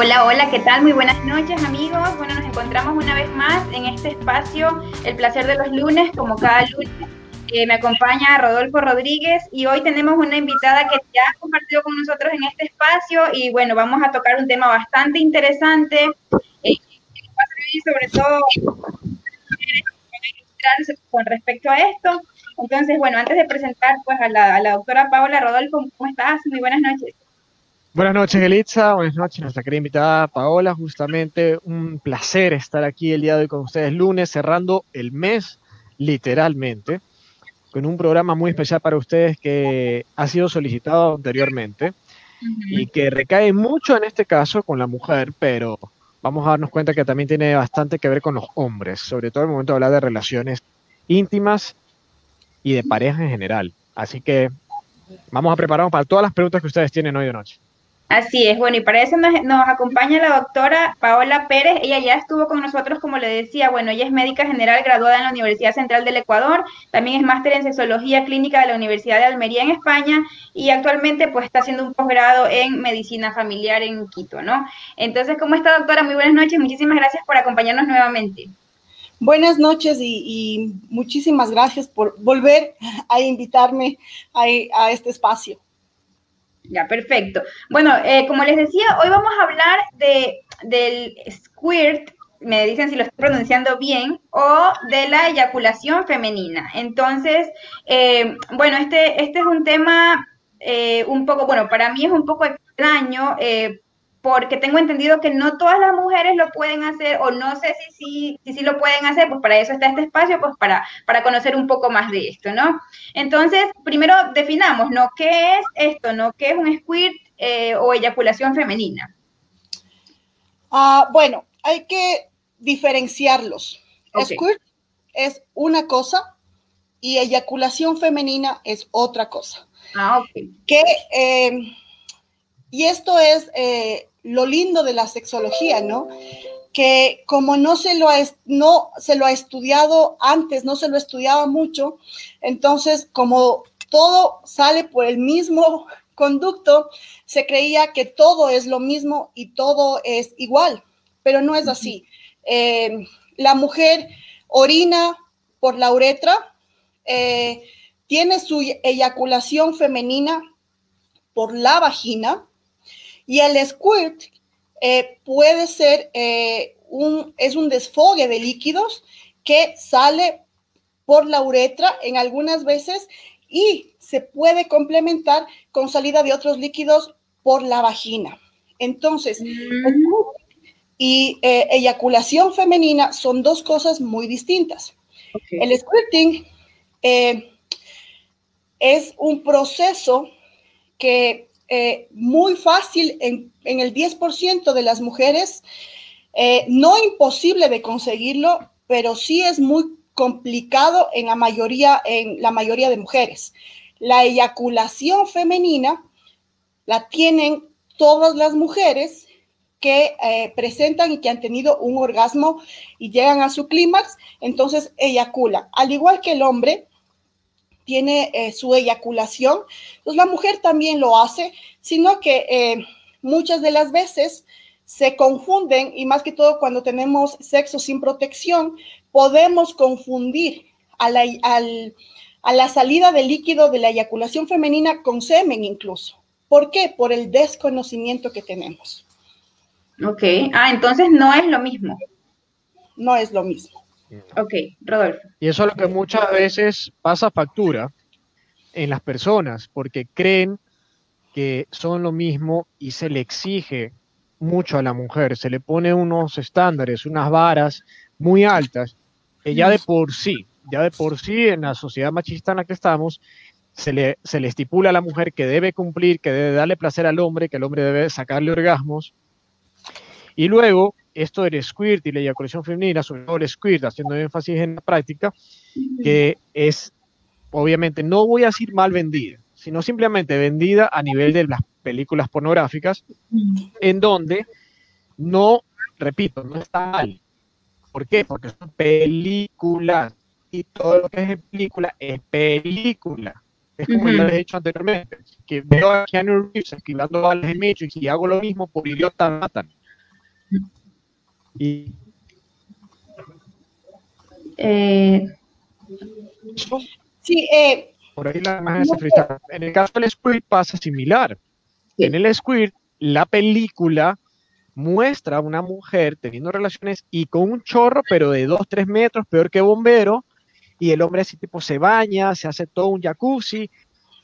Hola, hola, ¿qué tal? Muy buenas noches amigos. Bueno, nos encontramos una vez más en este espacio, El placer de los lunes, como cada lunes. Eh, me acompaña Rodolfo Rodríguez y hoy tenemos una invitada que ya ha compartido con nosotros en este espacio y bueno, vamos a tocar un tema bastante interesante eh, va a servir sobre todo con respecto a esto. Entonces, bueno, antes de presentar pues a la, a la doctora Paola Rodolfo, ¿cómo estás? Muy buenas noches. Buenas noches, Elitza. Buenas noches, nuestra querida invitada Paola. Justamente un placer estar aquí el día de hoy con ustedes, lunes, cerrando el mes, literalmente, con un programa muy especial para ustedes que ha sido solicitado anteriormente y que recae mucho en este caso con la mujer, pero vamos a darnos cuenta que también tiene bastante que ver con los hombres, sobre todo en el momento de hablar de relaciones íntimas y de pareja en general. Así que vamos a prepararnos para todas las preguntas que ustedes tienen hoy de noche. Así es, bueno, y para eso nos, acompaña la doctora Paola Pérez. Ella ya estuvo con nosotros, como le decía, bueno, ella es médica general graduada en la Universidad Central del Ecuador, también es máster en sexología clínica de la Universidad de Almería en España y actualmente pues está haciendo un posgrado en medicina familiar en Quito, ¿no? Entonces, ¿cómo está doctora? Muy buenas noches, muchísimas gracias por acompañarnos nuevamente. Buenas noches y, muchísimas gracias por volver a invitarme a este espacio. Ya, perfecto. Bueno, eh, como les decía, hoy vamos a hablar de, del squirt, me dicen si lo estoy pronunciando bien, o de la eyaculación femenina. Entonces, eh, bueno, este, este es un tema eh, un poco, bueno, para mí es un poco extraño porque tengo entendido que no todas las mujeres lo pueden hacer o no sé si sí si, lo pueden hacer, pues para eso está este espacio, pues para, para conocer un poco más de esto, ¿no? Entonces, primero definamos, ¿no? ¿Qué es esto, no? ¿Qué es un squirt eh, o eyaculación femenina? Ah, bueno, hay que diferenciarlos. Squirt es una cosa y eyaculación femenina es otra cosa. Ah, ok. Que, eh, y esto es eh, lo lindo de la sexología, ¿no? Que como no se lo ha, no se lo ha estudiado antes, no se lo estudiaba mucho, entonces como todo sale por el mismo conducto, se creía que todo es lo mismo y todo es igual, pero no es así. Eh, la mujer orina por la uretra, eh, tiene su eyaculación femenina por la vagina, y el squirt eh, puede ser eh, un, es un desfogue de líquidos que sale por la uretra en algunas veces y se puede complementar con salida de otros líquidos por la vagina. Entonces, mm. y eh, eyaculación femenina son dos cosas muy distintas. El squirting es un proceso que eh, muy fácil en, el 10% de las mujeres, eh, no imposible de conseguirlo, pero sí es muy complicado en la mayoría, en la mayoría de mujeres. La eyaculación femenina la tienen todas las mujeres que eh, presentan y que han tenido un orgasmo y llegan a su clímax, entonces eyaculan. Al igual que el hombre, tiene eh, su eyaculación, pues la mujer también lo hace, sino que eh, muchas de las veces se confunden y más que todo cuando tenemos sexo sin protección, podemos confundir a la, a la salida del líquido de la eyaculación femenina con semen incluso. ¿Por qué? Por el desconocimiento que tenemos. Ok, ah, entonces no es lo mismo. No es lo mismo. Ok, Rodolfo. Y eso es lo que muchas veces pasa factura en las personas, porque creen que son lo mismo y se le exige mucho a la mujer, se le pone unos estándares, unas varas muy altas, que ya de por sí, ya de por sí en la sociedad machista en la que estamos, se le, se le estipula a la mujer que debe cumplir, que debe darle placer al hombre, que el hombre debe sacarle orgasmos. Y luego esto del squirt y la eyaculación femenina, sobre todo el squirt, haciendo énfasis en la práctica, que es, obviamente, no voy a decir mal vendida, sino simplemente vendida a nivel de las películas pornográficas, en donde no, repito, no está mal. ¿Por qué? Porque son películas y todo lo que es película es película. Es como lo he dicho anteriormente, que veo a Keanu Reeves esquivando balas de Matrix y hago lo mismo por idiota matan. Y Eh, Sí, eh, por ahí la imagen se frisa. En el caso del squirt pasa similar. Sí. En el squirt, la película muestra a una mujer teniendo relaciones y con un chorro, pero de 2, 3 metros, peor que bombero, y el hombre así tipo se baña, se hace todo un jacuzzi,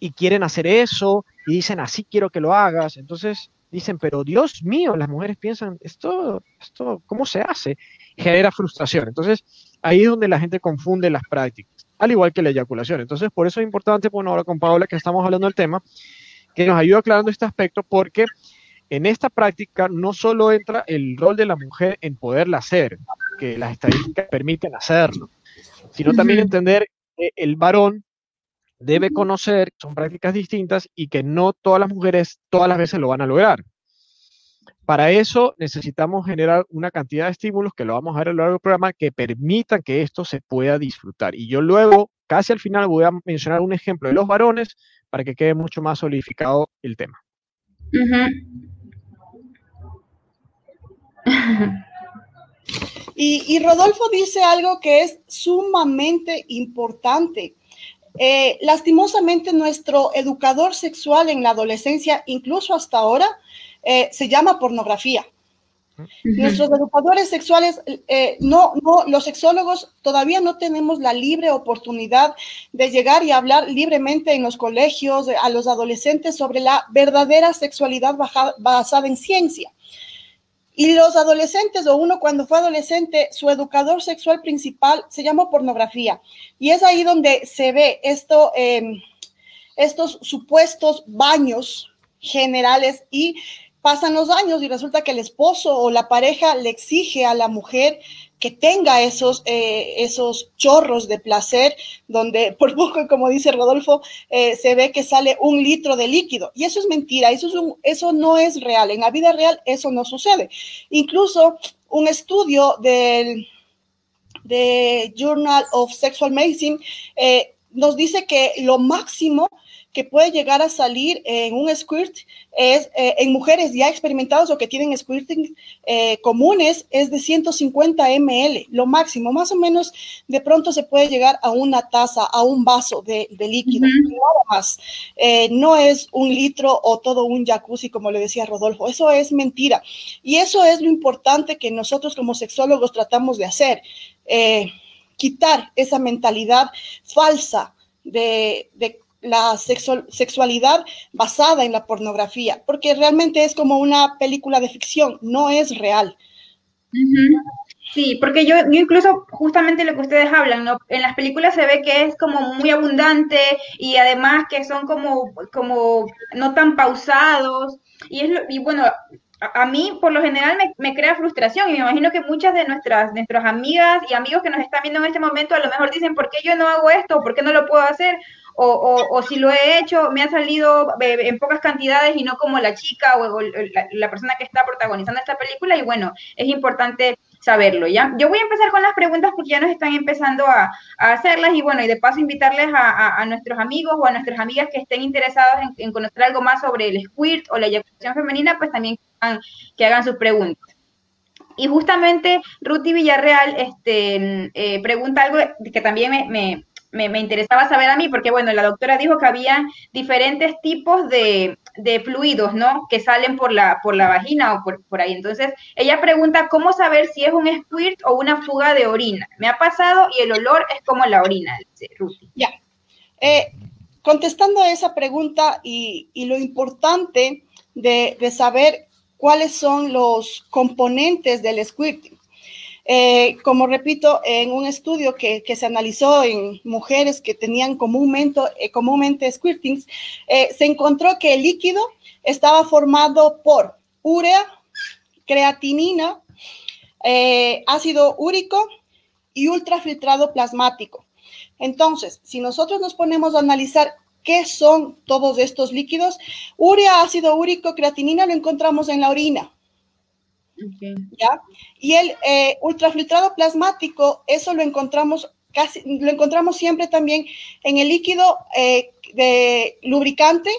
y quieren hacer eso, y dicen, así quiero que lo hagas. Entonces dicen, pero Dios mío, las mujeres piensan, esto, esto, ¿cómo se hace? Genera frustración. Entonces, ahí es donde la gente confunde las prácticas, al igual que la eyaculación. Entonces, por eso es importante, bueno, ahora con Paola que estamos hablando del tema, que nos ayude aclarando este aspecto, porque en esta práctica no solo entra el rol de la mujer en poderla hacer, que las estadísticas permiten hacerlo, sino también entender que el varón debe conocer, son prácticas distintas y que no todas las mujeres todas las veces lo van a lograr. Para eso necesitamos generar una cantidad de estímulos que lo vamos a ver a lo largo del programa que permitan que esto se pueda disfrutar. Y yo luego, casi al final, voy a mencionar un ejemplo de los varones para que quede mucho más solidificado el tema. Y, y Rodolfo dice algo que es sumamente importante. Eh, lastimosamente, nuestro educador sexual en la adolescencia, incluso hasta ahora, eh, se llama pornografía. Nuestros educadores sexuales, eh, no, no, los sexólogos todavía no tenemos la libre oportunidad de llegar y hablar libremente en los colegios a los adolescentes sobre la verdadera sexualidad baja, basada en ciencia. Y los adolescentes, o uno cuando fue adolescente, su educador sexual principal se llama pornografía. Y es ahí donde se ve esto, eh, estos supuestos baños generales y pasan los años y resulta que el esposo o la pareja le exige a la mujer que tenga esos, eh, esos chorros de placer, donde por poco, como dice Rodolfo, eh, se ve que sale un litro de líquido. Y eso es mentira, eso, es eso no es real. En la vida real eso no sucede. Incluso un estudio del de Journal of Sexual Medicine eh, nos dice que lo máximo que puede llegar a salir en un squirt es eh, en mujeres ya experimentadas o que tienen squirting eh, comunes es de 150 ml, lo máximo, más o menos de pronto se puede llegar a una taza, a un vaso de, de líquido, uh -huh. nada más. Eh, no es un litro o todo un jacuzzi, como le decía Rodolfo, eso es mentira. Y eso es lo importante que nosotros como sexólogos tratamos de hacer, eh, quitar esa mentalidad falsa de, de la sexual, sexualidad basada en la pornografía, porque realmente es como una película de ficción, no es real. Uh -huh. Sí, porque yo, yo, incluso justamente lo que ustedes hablan, ¿no? En las películas se ve que es como muy abundante y además que son como, como no tan pausados y es lo, y bueno, a, mí por lo general me, crea frustración y me imagino que muchas de nuestras, nuestras amigas y amigos que nos están viendo en este momento a lo mejor dicen, ¿por qué yo no hago esto? ¿Por qué no lo puedo hacer? O, o, si lo he hecho, me ha salido en pocas cantidades y no como la chica o, la, persona que está protagonizando esta película. Y bueno, es importante saberlo, ¿ya? Yo voy a empezar con las preguntas porque ya nos están empezando a, a hacerlas y bueno, y de paso invitarles a, a, nuestros amigos o a nuestras amigas que estén interesados en, conocer algo más sobre el squirt o la eyaculación femenina, pues también que hagan, que hagan sus preguntas. Y justamente Ruti Villarreal este, eh, pregunta algo que también me me, interesaba saber a mí, porque bueno, la doctora dijo que había diferentes tipos de, de fluidos, ¿no? Que salen por la, por la vagina o por, por, ahí. Entonces, ella pregunta cómo saber si es un squirt o una fuga de orina. Me ha pasado y el olor es como la orina, dice. Ya. Eh, contestando a esa pregunta y, y lo importante de, de saber cuáles son los componentes del squirting. Eh, como repito, en un estudio que, se analizó en mujeres que tenían comúnmente, eh, comúnmente squirtings, eh, se encontró que el líquido estaba formado por urea, creatinina, ácido úrico y ultrafiltrado plasmático. Entonces, si nosotros nos ponemos a analizar qué son todos estos líquidos, urea, ácido úrico, creatinina lo encontramos en la orina. Okay. ¿Ya? Y el eh, ultrafiltrado plasmático, eso lo encontramos casi, lo encontramos siempre también en el líquido eh, de lubricante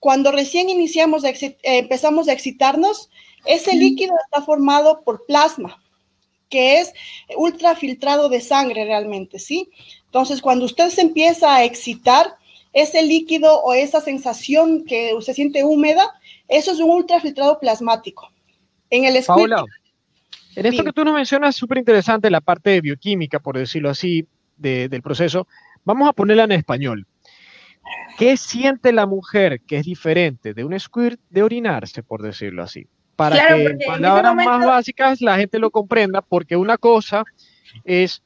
cuando recién iniciamos, eh, empezamos a excitarnos, ese líquido está formado por plasma, que es ultrafiltrado de sangre realmente, ¿sí? Entonces, cuando usted se empieza a excitar, ese líquido o esa sensación que usted siente húmeda, eso es un ultrafiltrado plasmático. En el Paula, en esto que tú nos mencionas, súper interesante la parte de bioquímica, por decirlo así, del proceso. Vamos a ponerla en español. ¿Qué siente la mujer que es diferente de un squirt de orinarse, por decirlo así? Para que en palabras más básicas la gente lo comprenda, porque una cosa es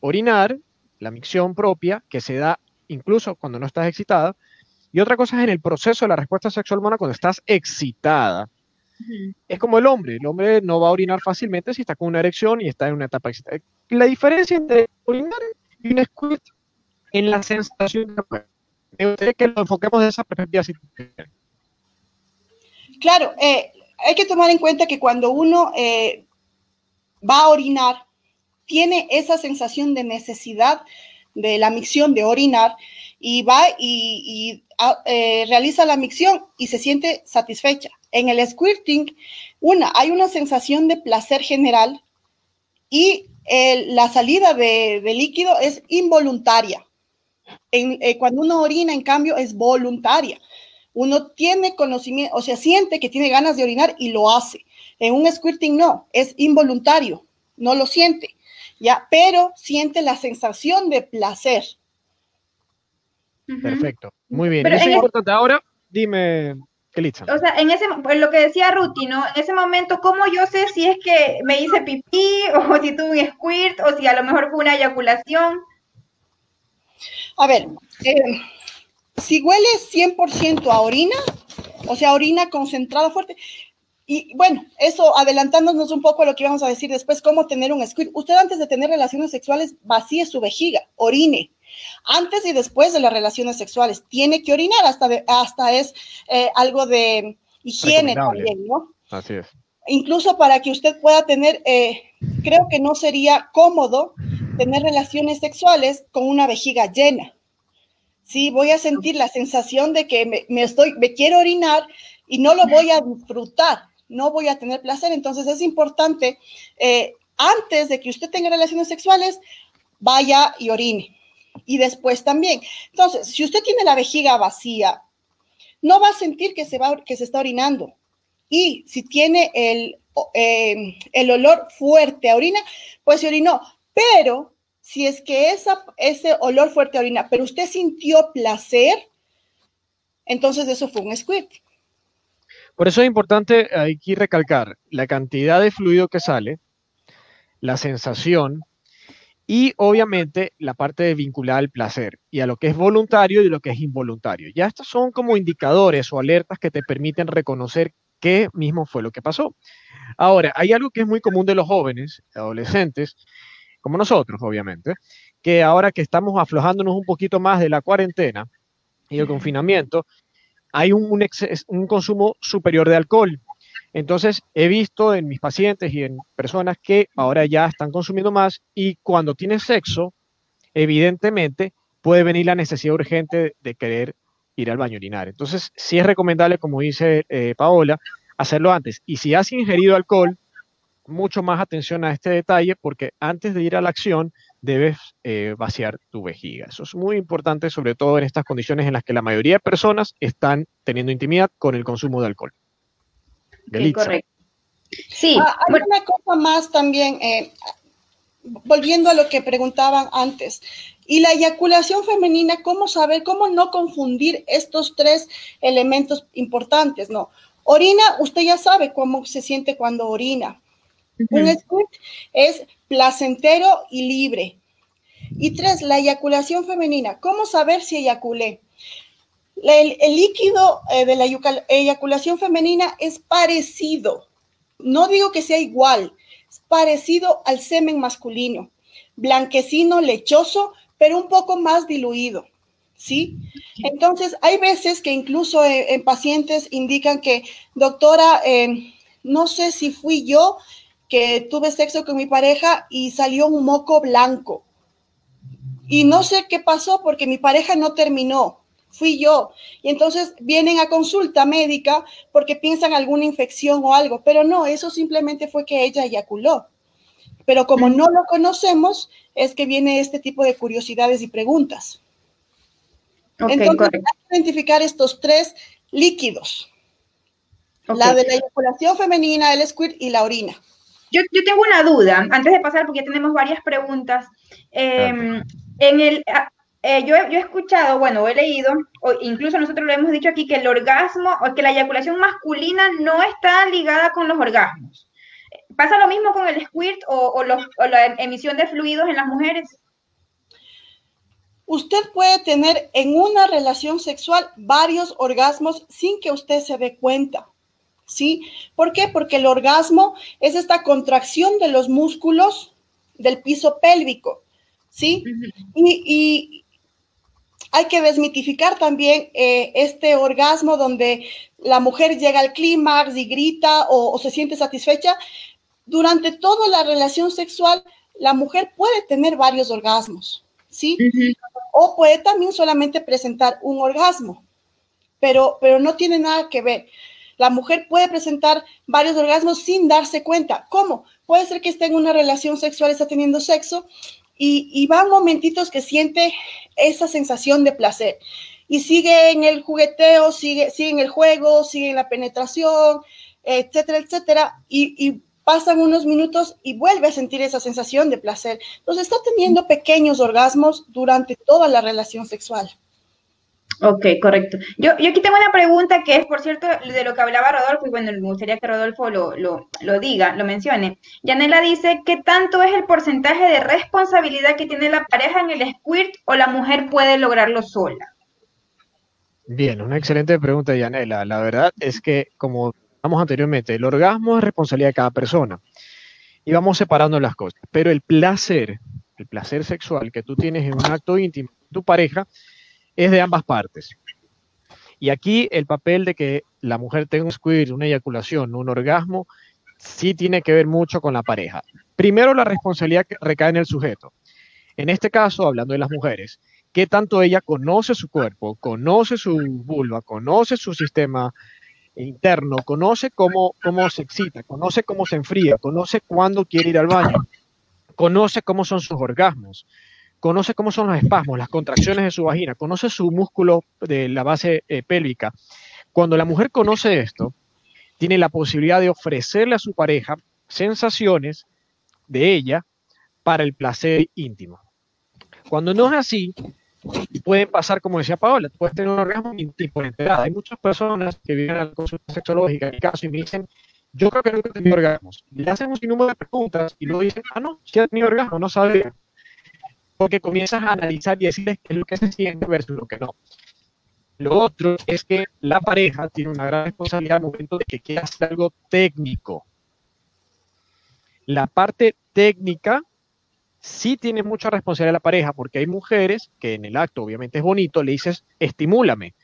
orinar, la micción propia, que se da incluso cuando no estás excitada, y otra cosa es en el proceso de la respuesta sexual humana cuando estás excitada. Es como el hombre, el hombre no va a orinar fácilmente si está con una erección y está en una etapa excitada. La diferencia entre orinar y un squirt en la sensación de me gustaría que lo enfoquemos de esa perspectiva. Claro, eh, hay que tomar en cuenta que cuando uno eh, va a orinar, tiene esa sensación de necesidad de la micción de orinar y va y, ah, eh, realiza la micción y se siente satisfecha. En el squirting, una, hay una sensación de placer general y la salida de líquido es involuntaria. Eh, cuando uno orina, en cambio, es voluntaria. Uno tiene conocimiento, o sea, siente que tiene ganas de orinar y lo hace. En un squirting no, es involuntario, no lo siente, ¿ya? Pero siente la sensación de placer. Perfecto, muy bien. Eso es importante. Ahora, dime, Elitza. O sea, en ese, pues lo que decía Ruti, ¿no? En ese momento, ¿cómo yo sé si es que me hice pipí o si tuve un squirt o si a lo mejor fue una eyaculación? A ver, eh, si huele 100% a orina, o sea, orina concentrada fuerte, y bueno, eso adelantándonos un poco a lo que vamos a decir después, cómo tener un squirt. Usted antes de tener relaciones sexuales vacíe su vejiga, orine. Antes y después de las relaciones sexuales, tiene que orinar, hasta, hasta es eh, algo de higiene también, ¿no? Así es. Incluso para que usted pueda tener, eh, creo que no sería cómodo tener relaciones sexuales con una vejiga llena. Sí, voy a sentir la sensación de que me, estoy, me quiero orinar y no lo voy a disfrutar, no voy a tener placer. Entonces es importante, eh, antes de que usted tenga relaciones sexuales, vaya y orine. Y después también. Entonces, si usted tiene la vejiga vacía, no va a sentir que se, va, que se está orinando. Y si tiene el, eh, el olor fuerte a orina, pues se orinó. Pero si es que esa, ese olor fuerte a orina, pero usted sintió placer, entonces eso fue un squirt. Por eso es importante aquí recalcar la cantidad de fluido que sale, la sensación y obviamente la parte de vincular al placer y a lo que es voluntario y lo que es involuntario. Ya estos son como indicadores o alertas que te permiten reconocer qué mismo fue lo que pasó. Ahora, hay algo que es muy común de los jóvenes, adolescentes, como nosotros, obviamente, que ahora que estamos aflojándonos un poquito más de la cuarentena y el confinamiento, hay un, un, consumo superior de alcohol. Entonces, he visto en mis pacientes y en personas que ahora ya están consumiendo más y cuando tienen sexo, evidentemente puede venir la necesidad urgente de querer ir al baño orinar. Entonces, sí es recomendable, como dice eh, Paola, hacerlo antes. Y si has ingerido alcohol, mucho más atención a este detalle porque antes de ir a la acción debes eh, vaciar tu vejiga. Eso es muy importante, sobre todo en estas condiciones en las que la mayoría de personas están teniendo intimidad con el consumo de alcohol. Sí, correcto. Sí. Ah, hay una cosa más también, eh, volviendo a lo que preguntaban antes. Y la eyaculación femenina, ¿cómo saber, cómo no confundir estos tres elementos importantes? No. Orina, usted ya sabe cómo se siente cuando orina. Un squirt es placentero y libre. Y tres, la eyaculación femenina. ¿Cómo saber si eyaculé? El, líquido eh, de la eyaculación femenina es parecido. No digo que sea igual, es parecido al semen masculino. Blanquecino, lechoso, pero un poco más diluido. ¿Sí? Entonces, hay veces que incluso eh, en pacientes indican que, doctora, eh, no sé si fui yo que tuve sexo con mi pareja y salió un moco blanco. Y no sé qué pasó porque mi pareja no terminó. Fui yo. Y entonces vienen a consulta médica porque piensan alguna infección o algo, pero no, eso simplemente fue que ella eyaculó. Pero como no lo conocemos, es que viene este tipo de curiosidades y preguntas. entonces, hay que identificar estos tres líquidos. La de la eyaculación femenina, el squirt y la orina. Yo, yo, tengo una duda, antes de pasar, porque ya tenemos varias preguntas. Em, en el, eh, yo, he escuchado, bueno, he leído, o incluso nosotros lo hemos dicho aquí, que el orgasmo o que la eyaculación masculina no está ligada con los orgasmos. ¿Pasa lo mismo con el squirt o, la emisión de fluidos en las mujeres? Usted puede tener en una relación sexual varios orgasmos sin que usted se dé cuenta. ¿Sí? ¿Por qué? Porque el orgasmo es esta contracción de los músculos del piso pélvico. ¿Sí? y, hay que desmitificar también eh, este orgasmo donde la mujer llega al clímax y grita o, se siente satisfecha. Durante toda la relación sexual, la mujer puede tener varios orgasmos, ¿sí? O puede también solamente presentar un orgasmo, pero, pero no tiene nada que ver. La mujer puede presentar varios orgasmos sin darse cuenta. ¿Cómo? Puede ser que esté en una relación sexual, está teniendo sexo y, van momentitos que siente esa sensación de placer. Y sigue en el jugueteo, sigue, sigue en el juego, sigue en la penetración, etcétera, etcétera. Y, y pasan unos minutos y vuelve a sentir esa sensación de placer. Entonces está teniendo pequeños orgasmos durante toda la relación sexual. Ok, correcto. Yo, yo aquí tengo una pregunta que es, por cierto, de lo que hablaba Rodolfo, y bueno, me gustaría que Rodolfo lo, lo, lo diga, lo mencione. Yanela dice, ¿qué tanto es el porcentaje de responsabilidad que tiene la pareja en el squirt o la mujer puede lograrlo sola? Bien, una excelente pregunta, Yanela. La verdad es que, como hablamos anteriormente, el orgasmo es responsabilidad de cada persona. Y vamos separando las cosas. Pero el placer, el placer sexual que tú tienes en un acto íntimo con tu pareja, es de ambas partes. Y aquí el papel de que la mujer tenga un squirt, una eyaculación, un orgasmo, sí tiene que ver mucho con la pareja. Primero, la responsabilidad que recae en el sujeto. En este caso, hablando de las mujeres, ¿qué tanto ella conoce su cuerpo, conoce su vulva, conoce su sistema interno, conoce cómo, cómo se excita, conoce cómo se enfría, conoce cuándo quiere ir al baño, conoce cómo son sus orgasmos, conoce cómo son los espasmos, las contracciones de su vagina, conoce su músculo de la base eh, pélvica. Cuando la mujer conoce esto, tiene la posibilidad de ofrecerle a su pareja sensaciones de ella para el placer íntimo. Cuando no es así, pueden pasar, como decía Paola, puedes tener un orgasmo enterada. Hay muchas personas que vienen a la consulta sexológica, en mi caso, y me dicen, yo creo que nunca he tenido orgasmos. Le hacen un sinnúmero de preguntas y luego dicen, ah, no, sí ha tenido orgasmo, no sabía porque comienzas a analizar y decirles qué es lo que se siente versus lo que no. Lo otro es que la pareja tiene una gran responsabilidad al momento de que quiera hacer algo técnico. La parte técnica sí tiene mucha responsabilidad la pareja, porque hay mujeres que en el acto, obviamente es bonito, le dices, estimúlame.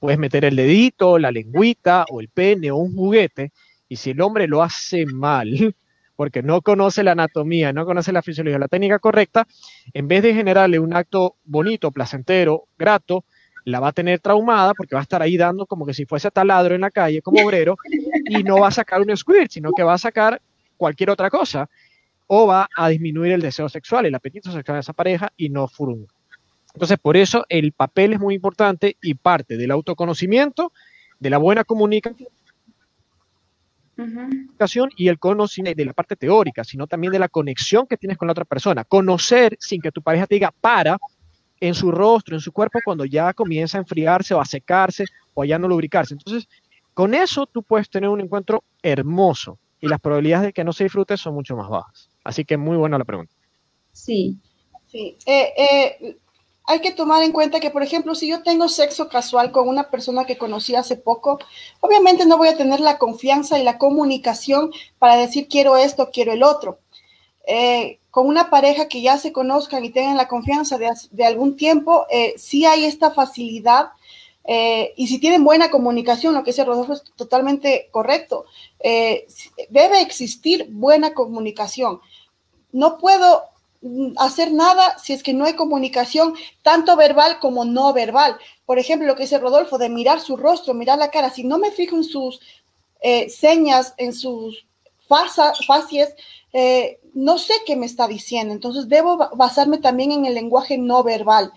Puedes meter el dedito, la lengüita o el pene o un juguete, y si el hombre lo hace mal, porque no conoce la anatomía, no conoce la fisiología, la técnica correcta, en vez de generarle un acto bonito, placentero, grato, la va a tener traumada porque va a estar ahí dando como que si fuese taladro en la calle como obrero y no va a sacar un squirt, sino que va a sacar cualquier otra cosa o va a disminuir el deseo sexual, el apetito sexual de esa pareja y no furunga. Entonces, por eso el papel es muy importante y parte del autoconocimiento, de la buena comunicación y el conocimiento de la parte teórica, sino también de la conexión que tienes con la otra persona. Conocer sin que tu pareja te diga para en su rostro, en su cuerpo, cuando ya comienza a enfriarse o a secarse o a ya no lubricarse. Entonces, con eso tú puedes tener un encuentro hermoso y las probabilidades de que no se disfrute son mucho más bajas. Así que muy buena la pregunta. Sí. Sí. Eh, eh, hay que tomar en cuenta que, por ejemplo, si yo tengo sexo casual con una persona que conocí hace poco, obviamente no voy a tener la confianza y la comunicación para decir quiero esto, quiero el otro. Eh, con una pareja que ya se conozcan y tengan la confianza de, algún tiempo, eh, sí hay esta facilidad eh, y si tienen buena comunicación, lo que dice Rodolfo es totalmente correcto, debe existir buena comunicación. No puedo hacer nada si es que no hay comunicación, tanto verbal como no verbal. Por ejemplo, lo que dice Rodolfo, de mirar su rostro, mirar la cara. Si no me fijo en sus eh, señas, en sus facies, eh, no sé qué me está diciendo. Entonces, debo basarme también en el lenguaje no verbal.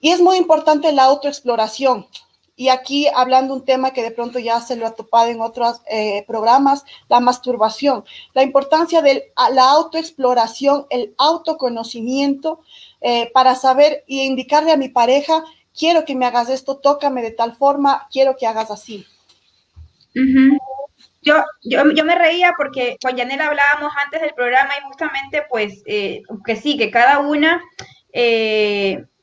Y es muy importante la autoexploración. Y aquí hablando un tema que de pronto ya se lo ha topado en otros eh, programas, la masturbación, la importancia de la autoexploración, el autoconocimiento eh, para saber y indicarle a mi pareja, quiero que me hagas esto, tócame de tal forma, quiero que hagas así. Yo, yo, yo, me reía porque con Yanela hablábamos antes del programa y justamente pues eh, que sí, que cada una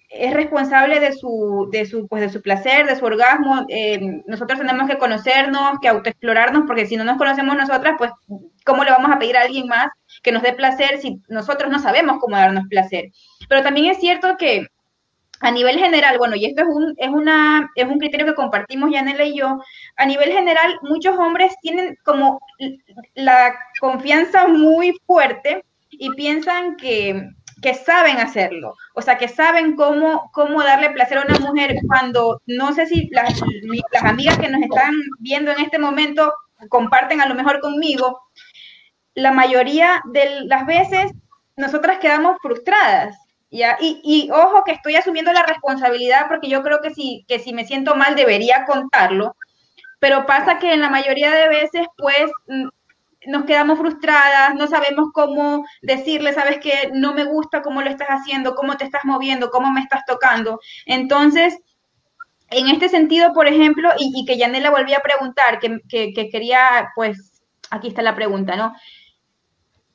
es responsable de su, de su, pues de su placer, de su orgasmo. Eh, nosotros tenemos que conocernos, que autoexplorarnos, porque si no nos conocemos nosotras, pues, ¿cómo le vamos a pedir a alguien más que nos dé placer si nosotros no sabemos cómo darnos placer? Pero también es cierto que a nivel general, bueno, y esto es un, es una, es un criterio que compartimos Yanela y yo, a nivel general, muchos hombres tienen como la confianza muy fuerte y piensan que que saben hacerlo, o sea, que saben cómo, cómo darle placer a una mujer cuando, no sé si las, las amigas que nos están viendo en este momento comparten a lo mejor conmigo, la mayoría de las veces nosotras quedamos frustradas. Y, y, ojo que estoy asumiendo la responsabilidad porque yo creo que si, que si me siento mal debería contarlo, pero pasa que en la mayoría de veces pues nos quedamos frustradas, no sabemos cómo decirle, sabes que no me gusta cómo lo estás haciendo, cómo te estás moviendo, cómo me estás tocando. Entonces, en este sentido, por ejemplo, y, que Yanela volvía a preguntar, que, que, quería, pues, aquí está la pregunta, ¿no?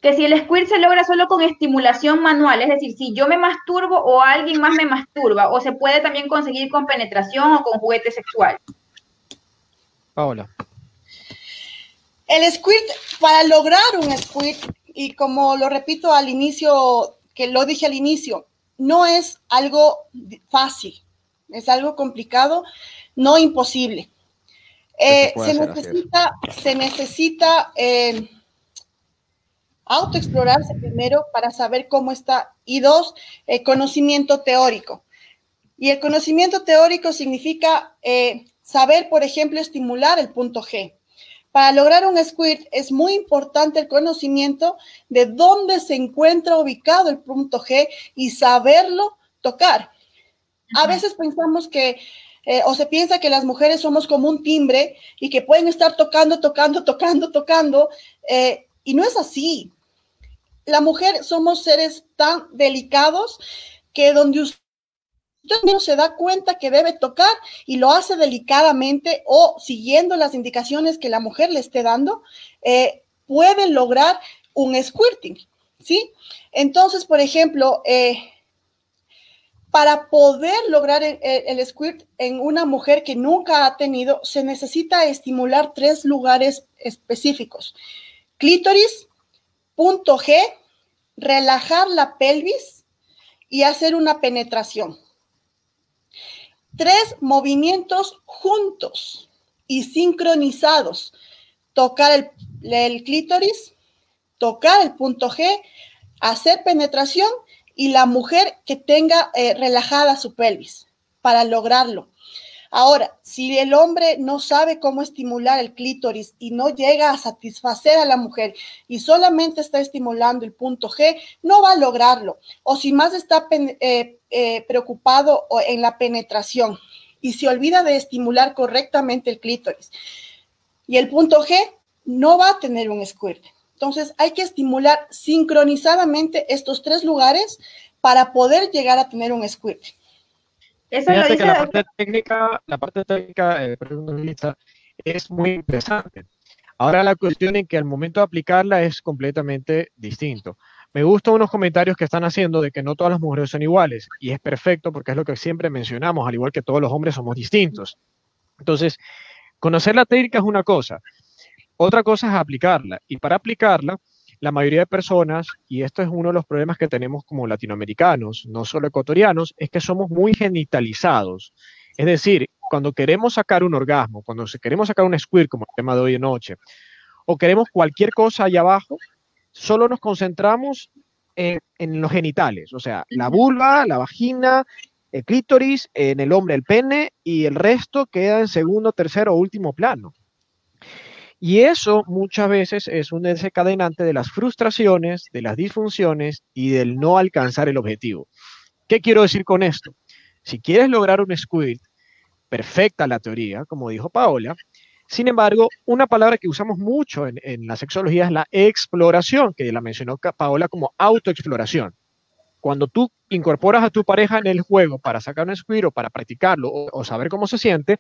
Que si el squirt se logra solo con estimulación manual, es decir, si yo me masturbo o alguien más me masturba, o se puede también conseguir con penetración o con juguete sexual. Paola. El squirt, para lograr un squirt, y como lo repito al inicio, que lo dije al inicio, no es algo fácil, es algo complicado, no imposible. Eh, se, necesita, se, necesita, eh, autoexplorarse primero para saber cómo está y dos, conocimiento teórico. Y el conocimiento teórico significa eh, saber, por ejemplo, estimular el punto G. Para lograr un squirt es muy importante el conocimiento de dónde se encuentra ubicado el punto G y saberlo tocar. A veces pensamos que, eh, o se piensa que las mujeres somos como un timbre y que pueden estar tocando, tocando, tocando, tocando, eh, y no es así. La mujer somos seres tan delicados que donde usted no se da cuenta que debe tocar y lo hace delicadamente o siguiendo las indicaciones que la mujer le esté dando, eh, puede lograr un squirting, ¿sí? Entonces, por ejemplo, eh, para poder lograr el, el, squirt en una mujer que nunca ha tenido, se necesita estimular tres lugares específicos. Clítoris, punto G, relajar la pelvis y hacer una penetración tres movimientos juntos y sincronizados. Tocar el, clítoris, tocar el punto G, hacer penetración y la mujer que tenga eh, relajada su pelvis para lograrlo. Ahora, si el hombre no sabe cómo estimular el clítoris y no llega a satisfacer a la mujer y solamente está estimulando el punto G, no va a lograrlo. O si más está eh, eh, preocupado en la penetración y se olvida de estimular correctamente el clítoris y el punto G, no va a tener un squirt. Entonces, hay que estimular sincronizadamente estos tres lugares para poder llegar a tener un squirt. Eso que la parte técnica, la parte técnica eh, es muy interesante. Ahora la cuestión en que al momento de aplicarla es completamente distinto. Me gustan unos comentarios que están haciendo de que no todas las mujeres son iguales y es perfecto porque es lo que siempre mencionamos, al igual que todos los hombres somos distintos. Entonces, conocer la técnica es una cosa, otra cosa es aplicarla y para aplicarla la mayoría de personas, y esto es uno de los problemas que tenemos como latinoamericanos, no solo ecuatorianos, es que somos muy genitalizados. Es decir, cuando queremos sacar un orgasmo, cuando queremos sacar un squirt, como el tema de hoy en noche, o queremos cualquier cosa allá abajo, solo nos concentramos en, en los genitales, o sea, la vulva, la vagina, el clítoris, en el hombre el pene y el resto queda en segundo, tercero o último plano. Y eso muchas veces es un desencadenante de las frustraciones, de las disfunciones y del no alcanzar el objetivo. ¿Qué quiero decir con esto? Si quieres lograr un squirt, perfecta la teoría, como dijo Paola, sin embargo, una palabra que usamos mucho en, la sexología es la exploración, que la mencionó Paola como autoexploración. Cuando tú incorporas a tu pareja en el juego para sacar un squirt o para practicarlo o saber cómo se siente,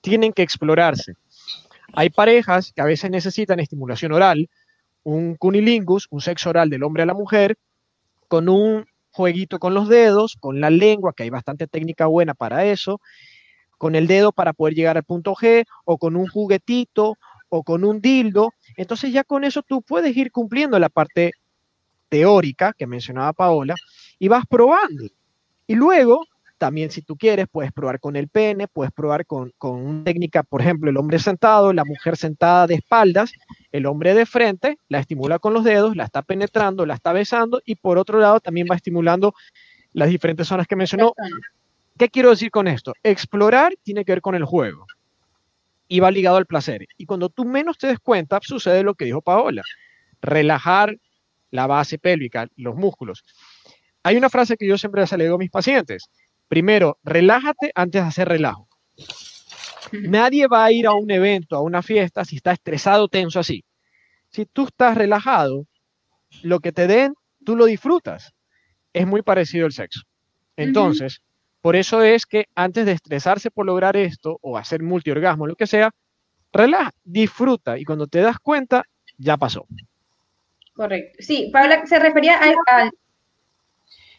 tienen que explorarse hay parejas que a veces necesitan estimulación oral, un cunilingus, un sexo oral del hombre a la mujer, con un jueguito con los dedos, con la lengua, que hay bastante técnica buena para eso, con el dedo para poder llegar al punto G, o con un juguetito, o con un dildo. Entonces ya con eso tú puedes ir cumpliendo la parte teórica que mencionaba Paola y vas probando. Y luego también si tú quieres, puedes probar con el pene, puedes probar con, con una técnica, por ejemplo, el hombre sentado, la mujer sentada de espaldas, el hombre de frente, la estimula con los dedos, la está penetrando, la está besando y por otro lado también va estimulando las diferentes zonas que mencionó. ¿Qué quiero decir con esto? Explorar tiene que ver con el juego y va ligado al placer. Y cuando tú menos te des cuenta, sucede lo que dijo Paola, relajar la base pélvica, los músculos. Hay una frase que yo siempre les digo a mis pacientes, Primero, relájate antes de hacer relajo. Nadie va a ir a un evento, a una fiesta, si está estresado, tenso así. Si tú estás relajado, lo que te den, tú lo disfrutas. Es muy parecido al sexo. Entonces, por eso es que antes de estresarse por lograr esto o hacer multiorgasmo, lo que sea, relaja, disfruta y cuando te das cuenta, ya pasó. Correcto. Sí, Paula se refería al,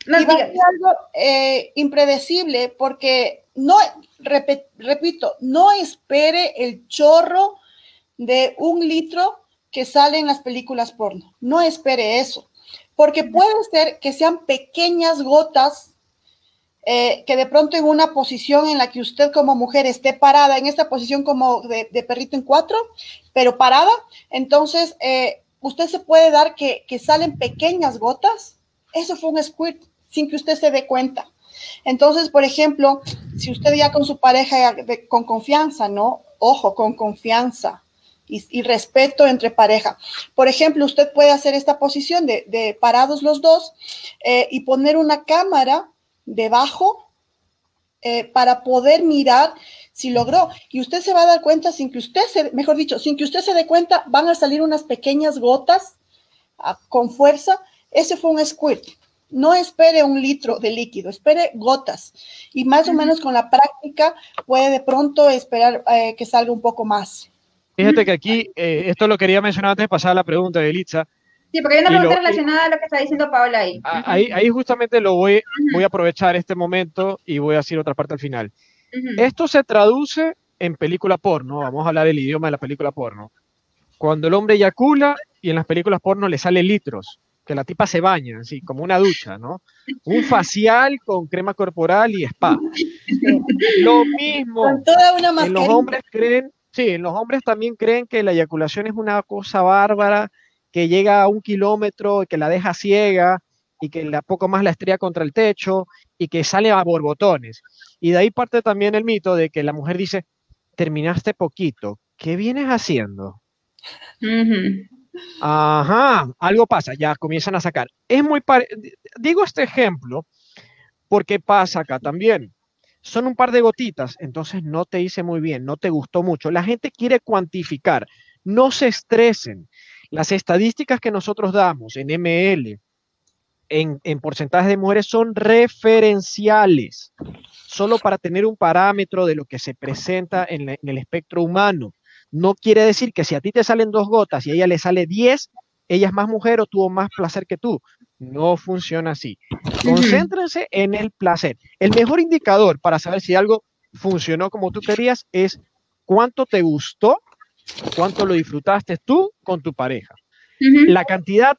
no, y va a ser algo eh, impredecible porque no, repito, no espere el chorro de un litro que sale en las películas porno. No espere eso, porque puede ser que sean pequeñas gotas eh, que de pronto en una posición en la que usted como mujer esté parada, en esta posición como de, de perrito en cuatro, pero parada, entonces eh, usted se puede dar que, que salen pequeñas gotas. Eso fue un squirt sin que usted se dé cuenta. Entonces, por ejemplo, si usted ya con su pareja con confianza, ¿no? Ojo, con confianza y, respeto entre pareja. Por ejemplo, usted puede hacer esta posición de, parados los dos eh, y poner una cámara debajo eh, para poder mirar si logró. Y usted se va a dar cuenta sin que usted se, mejor dicho, sin que usted se dé cuenta, van a salir unas pequeñas gotas ah, con fuerza. Ese fue un squirt no espere un litro de líquido, espere gotas. Y más o menos con la práctica puede de pronto esperar eh, que salga un poco más. Fíjate que aquí, eh, esto lo quería mencionar antes de pasar la pregunta de Elitza. Sí, porque hay una pregunta relacionada a lo que está diciendo Paola ahí. Ahí, ahí justamente lo voy, voy a aprovechar este momento y voy a decir otra parte al final. Esto se traduce en película porno, vamos a hablar del idioma de la película porno. Cuando el hombre eyacula y en las películas porno le sale litros que la tipa se baña, así como una ducha, ¿no? Un facial con crema corporal y spa. Lo mismo. Con toda una en los hombres creen, sí, en los hombres también creen que la eyaculación es una cosa bárbara, que llega a un kilómetro y que la deja ciega y que la poco más la estrella contra el techo y que sale a borbotones. Y de ahí parte también el mito de que la mujer dice, terminaste poquito, ¿qué vienes haciendo? Ajá, algo pasa, ya comienzan a sacar. Es muy digo este ejemplo porque pasa acá también. Son un par de gotitas, entonces no te hice muy bien, no te gustó mucho. La gente quiere cuantificar, no se estresen. Las estadísticas que nosotros damos en ML, en, en porcentajes de mujeres, son referenciales, solo para tener un parámetro de lo que se presenta en, en el espectro humano no quiere decir que si a ti te salen dos gotas y a ella le sale diez, ella es más mujer o tuvo más placer que tú. No funciona así. Concéntrense en el placer. El mejor indicador para saber si algo funcionó como tú querías es cuánto te gustó, cuánto lo disfrutaste tú con tu pareja. La cantidad,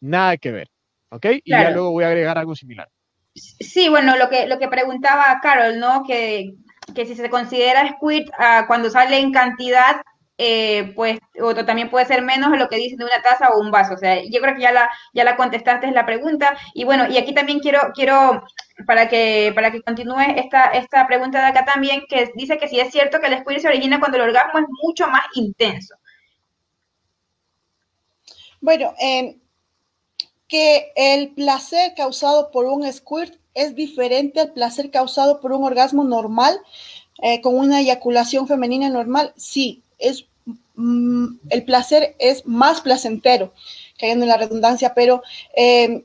nada que ver. ¿Ok? Y ya luego voy a agregar algo similar. Sí, bueno, lo que, lo que preguntaba Carol, ¿no? Que, que si se considera squirt uh, cuando sale en cantidad eh, pues, o también puede ser menos lo que dicen de una taza o un vaso. O sea, yo creo que ya la, ya la contestaste es la pregunta. Y bueno, y aquí también quiero, quiero para que, para que continúe esta, esta pregunta de acá también, que dice que si es cierto que el squirt se origina cuando el orgasmo es mucho más intenso. Bueno, eh, que el placer causado por un squirt es diferente al placer causado por un orgasmo normal, eh, con una eyaculación femenina normal, sí, es mm, el placer es más placentero, cayendo en la redundancia, pero eh,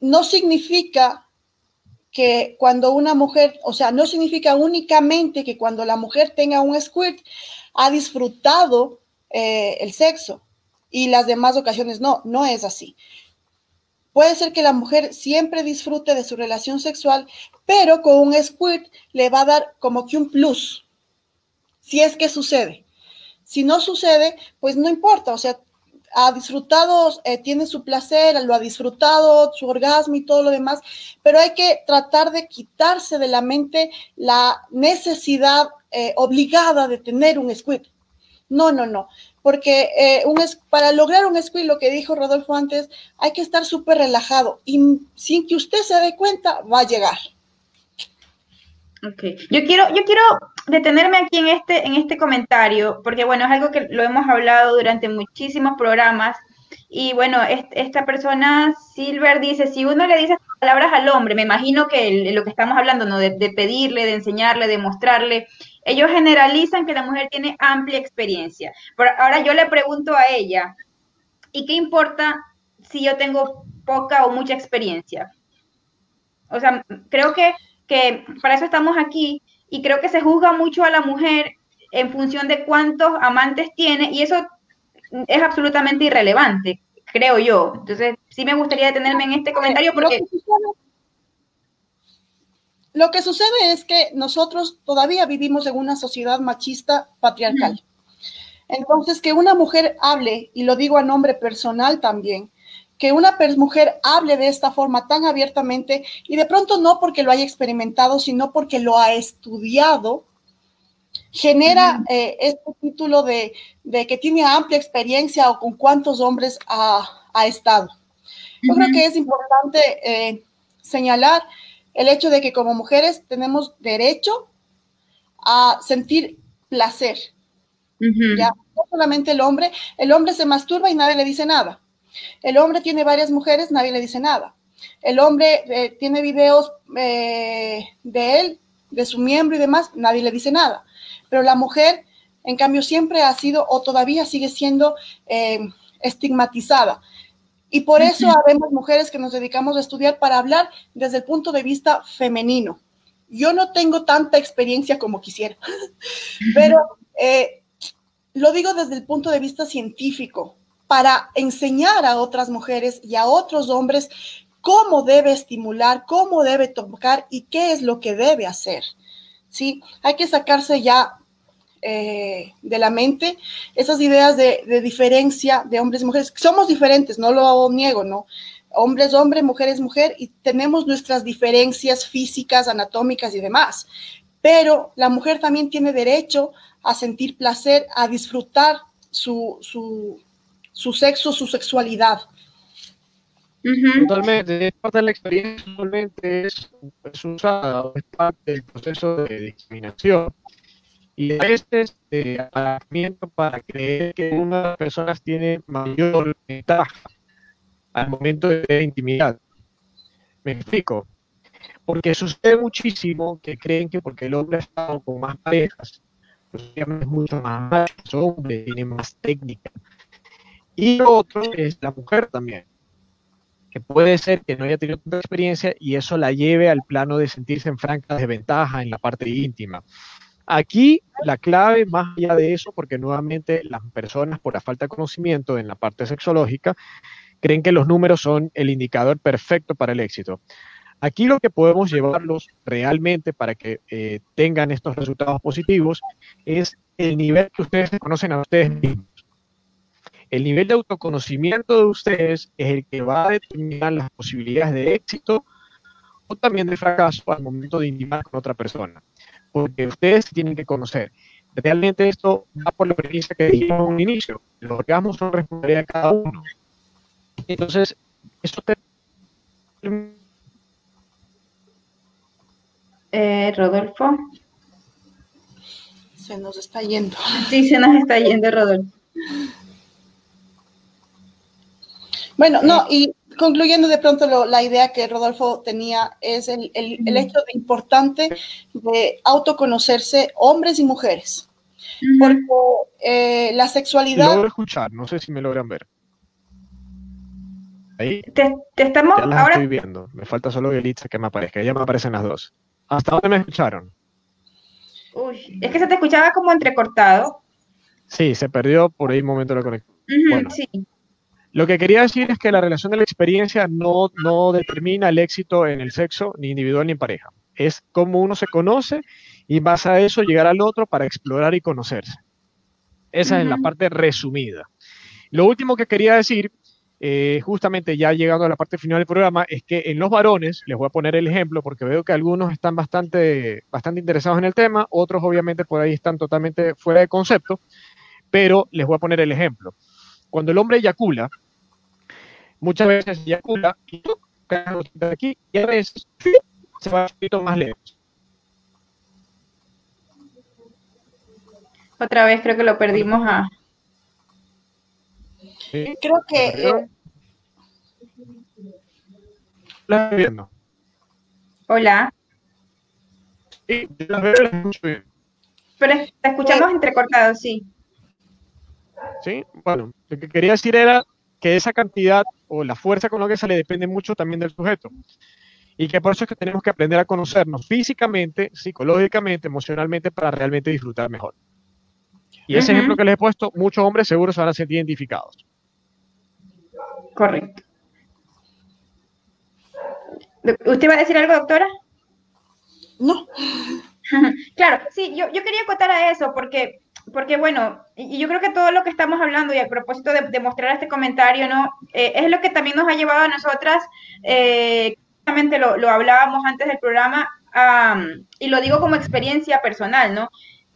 no significa que cuando una mujer, o sea, no significa únicamente que cuando la mujer tenga un squirt ha disfrutado eh, el sexo y las demás ocasiones no, no es así. Puede ser que la mujer siempre disfrute de su relación sexual, pero con un squirt le va a dar como que un plus, si es que sucede. Si no sucede, pues no importa, o sea, ha disfrutado, eh, tiene su placer, lo ha disfrutado, su orgasmo y todo lo demás, pero hay que tratar de quitarse de la mente la necesidad eh, obligada de tener un squirt. No, no, no porque eh, un, para lograr un squid, lo que dijo Rodolfo antes, hay que estar súper relajado y sin que usted se dé cuenta, va a llegar. Ok, yo quiero, yo quiero detenerme aquí en este, en este comentario, porque bueno, es algo que lo hemos hablado durante muchísimos programas. Y bueno, esta persona, Silver, dice, si uno le dice palabras al hombre, me imagino que lo que estamos hablando, ¿no? De, pedirle, de enseñarle, de mostrarle, ellos generalizan que la mujer tiene amplia experiencia. Pero ahora yo le pregunto a ella, ¿y qué importa si yo tengo poca o mucha experiencia? O sea, creo que, que para eso estamos aquí y creo que se juzga mucho a la mujer en función de cuántos amantes tiene y eso es absolutamente irrelevante, creo yo. Entonces, sí me gustaría detenerme en este comentario porque... Lo que sucede es que nosotros todavía vivimos en una sociedad machista patriarcal. Entonces, que una mujer hable, y lo digo a nombre personal también, que una mujer hable de esta forma tan abiertamente, y de pronto no porque lo haya experimentado, sino porque lo ha estudiado, genera eh, este título de, que tiene amplia experiencia o con cuántos hombres ha, estado. Yo creo que es importante eh, señalar el hecho de que como mujeres tenemos derecho a sentir placer. Ya, no solamente el hombre, el hombre se masturba y nadie le dice nada. El hombre tiene varias mujeres, nadie le dice nada. El hombre eh, tiene videos de él, de su miembro y demás, nadie le dice nada. Pero la mujer, en cambio, siempre ha sido o todavía sigue siendo eh, estigmatizada. Y por eso habemos mujeres que nos dedicamos a estudiar para hablar desde el punto de vista femenino. Yo no tengo tanta experiencia como quisiera, pero eh, lo digo desde el punto de vista científico, para enseñar a otras mujeres y a otros hombres cómo debe estimular, cómo debe tocar y qué es lo que debe hacer. ¿Sí? Hay que sacarse ya eh, de la mente esas ideas de, diferencia de hombres y mujeres. Somos diferentes, no lo niego, ¿no? Hombres, hombre, mujeres, mujer, y tenemos nuestras diferencias físicas, anatómicas y demás. Pero la mujer también tiene derecho a sentir placer, a disfrutar su, su, sexo, su sexualidad. Totalmente, parte de la experiencia totalmente es, es usada, es parte del proceso de discriminación y a veces de para creer que una de las personas tiene mayor ventaja al momento de tener intimidad. Me explico. Porque sucede muchísimo que creen que porque el hombre ha estado con más parejas, pues es mucho más macho, hombre, tiene más técnica. Y lo otro es la mujer también, que puede ser que no haya tenido tanta experiencia y eso la lleve al plano de sentirse en franca desventaja en la parte íntima. Aquí la clave, más allá de eso, porque nuevamente las personas por la falta de conocimiento en la parte sexológica, creen que los números son el indicador perfecto para el éxito. Aquí lo que podemos llevarlos realmente para que eh, tengan estos resultados positivos es el nivel que ustedes conocen a ustedes mismos. El nivel de autoconocimiento de ustedes es el que va a determinar las posibilidades de éxito o también de fracaso al momento de intimar con otra persona porque ustedes tienen que conocer. realmente esto va por la premisa que dijimos en un inicio. Los orgasmos son responsabilidad de cada uno. Entonces, eso te... Eh, Rodolfo. Se nos está yendo. Sí, se nos está yendo, Rodolfo. Bueno, no, y concluyendo de pronto la idea que Rodolfo tenía es el, hecho de importante de autoconocerse hombres y mujeres. Porque eh, la sexualidad... Logro escuchar, no sé si me logran ver. Ahí. Te, estamos ya las estoy viendo. Me falta solo Elitza que me aparezca. Ya me aparecen las dos. ¿Hasta dónde me escucharon? Uy, es que se te escuchaba como entrecortado. Sí, se perdió por ahí un momento la conexión. sí. Lo que quería decir es que la relación de la experiencia no, no determina el éxito en el sexo, ni individual ni en pareja. Es cómo uno se conoce y base a eso llegar al otro para explorar y conocerse. Esa es la parte resumida. Lo último que quería decir, eh, justamente ya llegando a la parte final del programa, es que en los varones, les voy a poner el ejemplo porque veo que algunos están bastante, bastante interesados en el tema, otros obviamente por ahí están totalmente fuera de concepto, pero les voy a poner el ejemplo cuando el hombre eyacula, muchas veces eyacula y aquí y a veces se va un poquito más lejos. Otra vez creo que lo perdimos a. Creo que. La estoy viendo. Hola. Sí, la veo la escucho bien. Pero te escuchamos entrecortado, sí. ¿Sí? Bueno, lo que quería decir era que esa cantidad o la fuerza con la que sale depende mucho también del sujeto. Y que por eso es que tenemos que aprender a conocernos físicamente, psicológicamente, emocionalmente para realmente disfrutar mejor. Y ese ejemplo que les he puesto, muchos hombres seguro se van a sentir identificados. Correcto. ¿Usted va a decir algo, doctora? No. claro, sí, yo, yo quería acotar a eso porque porque bueno, y yo creo que todo lo que estamos hablando y a propósito de, mostrar este comentario, ¿no? Eh, es lo que también nos ha llevado a nosotras, eh, lo, lo, hablábamos antes del programa, y lo digo como experiencia personal, ¿no?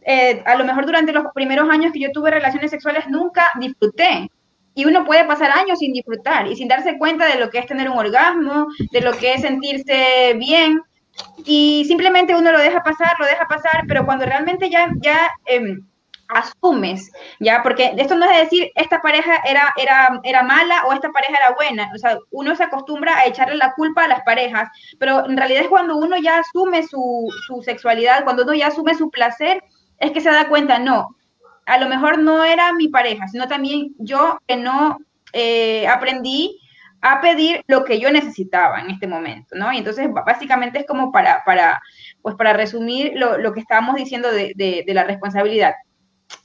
Eh, a lo mejor durante los primeros años que yo tuve relaciones sexuales nunca disfruté. Y uno puede pasar años sin disfrutar y sin darse cuenta de lo que es tener un orgasmo, de lo que es sentirse bien. Y simplemente uno lo deja pasar, lo deja pasar, pero cuando realmente ya, ya em, asumes, ¿ya? Porque esto no es decir esta pareja era, era, era mala o esta pareja era buena, o sea, uno se acostumbra a echarle la culpa a las parejas, pero en realidad es cuando uno ya asume su, su sexualidad, cuando uno ya asume su placer, es que se da cuenta, no, a lo mejor no era mi pareja, sino también yo que no eh, aprendí a pedir lo que yo necesitaba en este momento, ¿no? Y entonces básicamente es como para, para, pues para resumir lo, lo que estábamos diciendo de, de, de la responsabilidad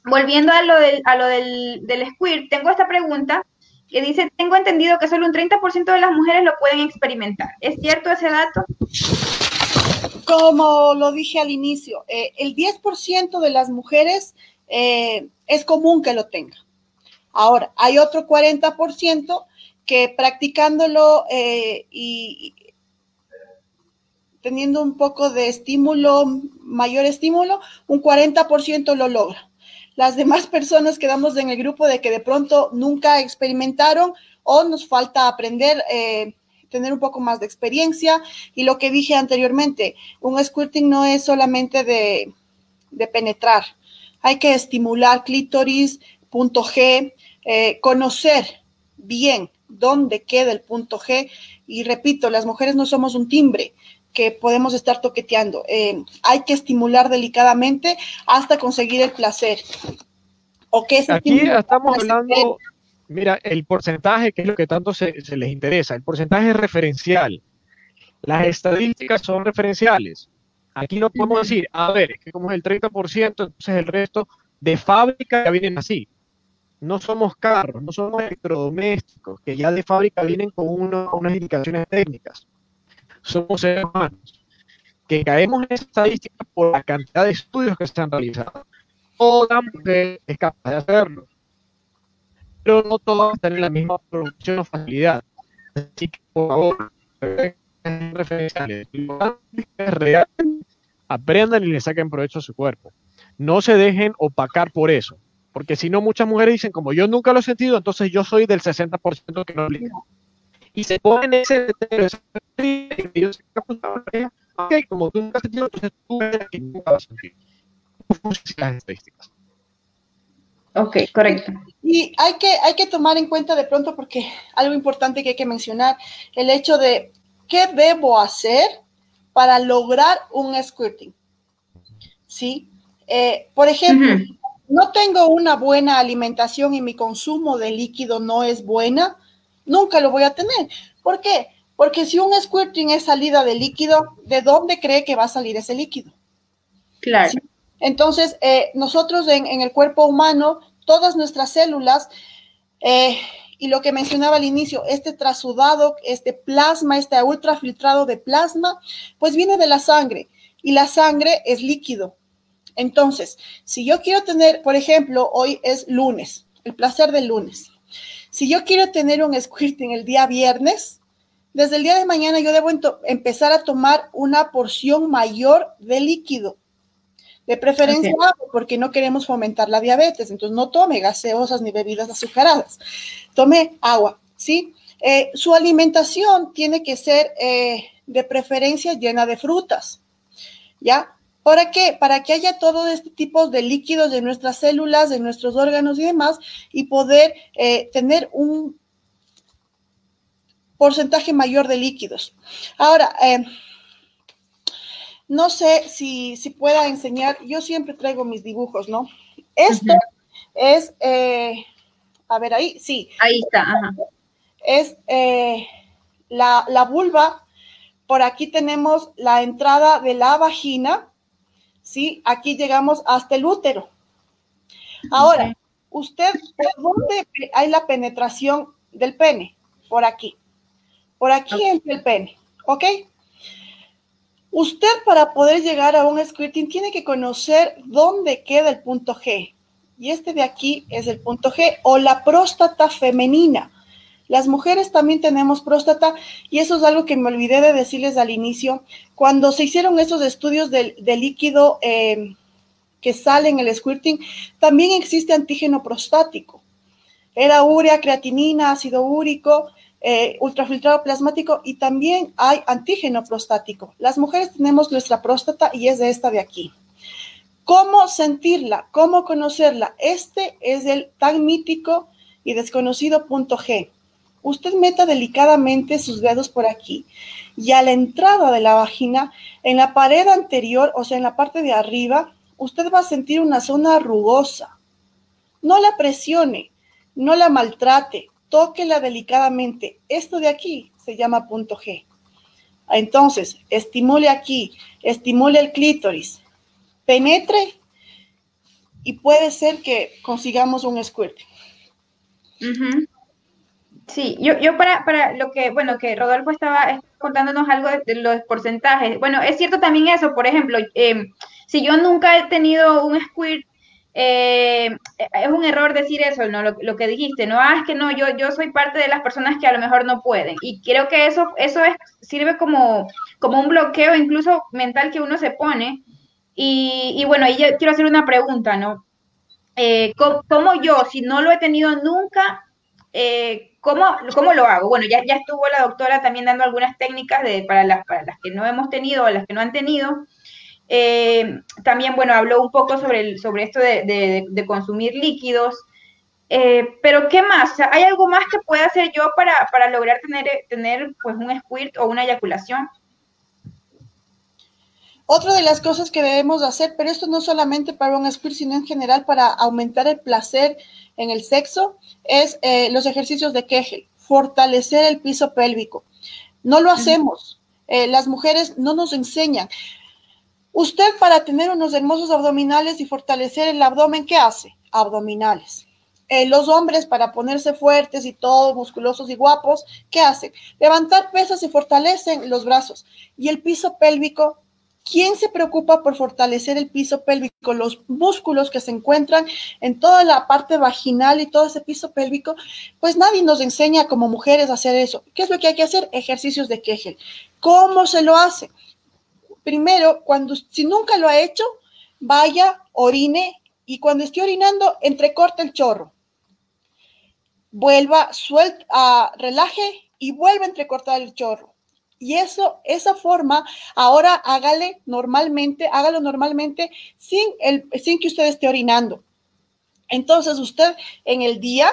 volviendo a lo del, a lo del, del squirt, tengo esta pregunta que dice, tengo entendido que solo un 30% de las mujeres lo pueden experimentar. ¿Es cierto ese dato? Como lo dije al inicio, eh, el 10% de las mujeres eh, es común que lo tenga. Ahora, hay otro 40% que practicándolo eh, y, teniendo un poco de estímulo, mayor estímulo, un 40% lo logra las demás personas quedamos en el grupo de que de pronto nunca experimentaron o nos falta aprender, eh, tener un poco más de experiencia. Y lo que dije anteriormente, un squirting no es solamente de, penetrar, hay que estimular clítoris, punto G, eh, conocer bien dónde queda el punto G. Y repito, las mujeres no somos un timbre que podemos estar toqueteando. Eh, hay que estimular delicadamente hasta conseguir el placer. ¿O qué Aquí estamos hablando, mira, el porcentaje, que es lo que tanto se, les interesa, el porcentaje es referencial. Las estadísticas son referenciales. Aquí no podemos decir, a ver, es que como es el 30%, entonces el resto de fábrica ya vienen así. No somos carros, no somos electrodomésticos, que ya de fábrica vienen con unas indicaciones técnicas somos seres humanos, que caemos en esa estadística por la cantidad de estudios que se han realizado. Toda mujer es capaz de hacerlo, pero no todas tienen la misma producción o facilidad. Así que, por favor, referenciales. Aprendan y le saquen provecho a su cuerpo. No se dejen opacar por eso, porque si no muchas mujeres dicen, como yo nunca lo he sentido, entonces yo soy del 60% que no aplica. Y se ponen ese ok, como tú nunca has sentido, entonces tú eres que nunca vas a sentir. Las estadísticas. Ok, correcto. Y hay que, hay que tomar en cuenta de pronto, porque algo importante que hay que mencionar, el hecho de qué debo hacer para lograr un squirting. ¿Sí? Eh, por ejemplo, no tengo una buena alimentación y mi consumo de líquido no es buena, nunca lo voy a tener. ¿Por qué? Porque si un squirting es salida de líquido, ¿de dónde cree que va a salir ese líquido? Claro. Entonces, eh, nosotros en, el cuerpo humano, todas nuestras células, eh, y lo que mencionaba al inicio, este trasudado, este plasma, este ultrafiltrado de plasma, pues viene de la sangre y la sangre es líquido. Entonces, si yo quiero tener, por ejemplo, hoy es lunes, el placer del lunes. Si yo quiero tener un squirting el día viernes, desde el día de mañana yo debo empezar a tomar una porción mayor de líquido de preferencia porque no queremos fomentar la diabetes, entonces no tome gaseosas ni bebidas azucaradas. Tome agua, ¿sí? Eh, su alimentación tiene que ser eh, de preferencia llena de frutas, ¿ya? ¿Para qué? Para que haya todo este tipo de líquidos de nuestras células, de nuestros órganos y demás, y poder eh, tener un porcentaje mayor de líquidos. Ahora, no sé si, si pueda enseñar, yo siempre traigo mis dibujos, ¿no? Esto es, eh, a ver ahí, sí. Ahí está, Es eh, la, vulva, por aquí tenemos la entrada de la vagina, ¿sí? Aquí llegamos hasta el útero. Ahora, usted, ¿por dónde hay la penetración del pene? Por aquí. Por aquí entra el pene, ¿ok? Usted para poder llegar a un squirting tiene que conocer dónde queda el punto G. Y este de aquí es el punto G o la próstata femenina. Las mujeres también tenemos próstata y eso es algo que me olvidé de decirles al inicio. Cuando se hicieron esos estudios del, líquido eh, que sale en el squirting, también existe antígeno prostático. Era urea, creatinina, ácido úrico eh, ultrafiltrado plasmático y también hay antígeno prostático. Las mujeres tenemos nuestra próstata y es de esta de aquí. ¿Cómo sentirla? ¿Cómo conocerla? Este es el tan mítico y desconocido punto G. Usted meta delicadamente sus dedos por aquí y a la entrada de la vagina, en la pared anterior, o sea, en la parte de arriba, usted va a sentir una zona rugosa. No la presione, no la maltrate, tóquela delicadamente. Esto de aquí se llama punto G. Entonces, estimule aquí, estimule el clítoris, penetre y puede ser que consigamos un squirt. Sí, yo, yo para, para lo que, bueno, que Rodolfo estaba contándonos algo de, los porcentajes. Bueno, es cierto también eso, por ejemplo, eh, si yo nunca he tenido un squirt eh, es un error decir eso, ¿no? Lo, que dijiste, no, ah, es que no, yo, yo soy parte de las personas que a lo mejor no pueden. Y creo que eso, eso es, sirve como, como un bloqueo incluso mental que uno se pone. Y, bueno, ahí yo quiero hacer una pregunta, ¿no? Eh, ¿cómo, yo, si no lo he tenido nunca, eh, ¿cómo, ¿cómo, lo hago? Bueno, ya, ya estuvo la doctora también dando algunas técnicas de, para, las, para las que no hemos tenido o las que no han tenido. Eh, también, bueno, habló un poco sobre, el, sobre esto de, consumir líquidos. Eh, pero, ¿qué más? ¿Hay algo más que pueda hacer yo para, lograr tener, tener pues, un squirt o una eyaculación? Otra de las cosas que debemos hacer, pero esto no solamente para un squirt, sino en general para aumentar el placer en el sexo, es eh, los ejercicios de Kegel, fortalecer el piso pélvico. No lo hacemos. las mujeres no nos enseñan. Usted para tener unos hermosos abdominales y fortalecer el abdomen, ¿qué hace? Abdominales. Eh, los hombres para ponerse fuertes y todos musculosos y guapos, ¿qué hacen? Levantar pesas y fortalecen los brazos. Y el piso pélvico, ¿quién se preocupa por fortalecer el piso pélvico? Los músculos que se encuentran en toda la parte vaginal y todo ese piso pélvico, pues nadie nos enseña como mujeres a hacer eso. ¿Qué es lo que hay que hacer? Ejercicios de Kegel. ¿Cómo se lo hace? Primero, cuando si nunca lo ha hecho, vaya, orine y cuando esté orinando, entrecorte el chorro. Vuelva, suelta, relaje y vuelva a entrecortar el chorro. Y eso, esa forma, ahora hágale normalmente, hágalo normalmente sin, el, sin que usted esté orinando. Entonces, usted en el día,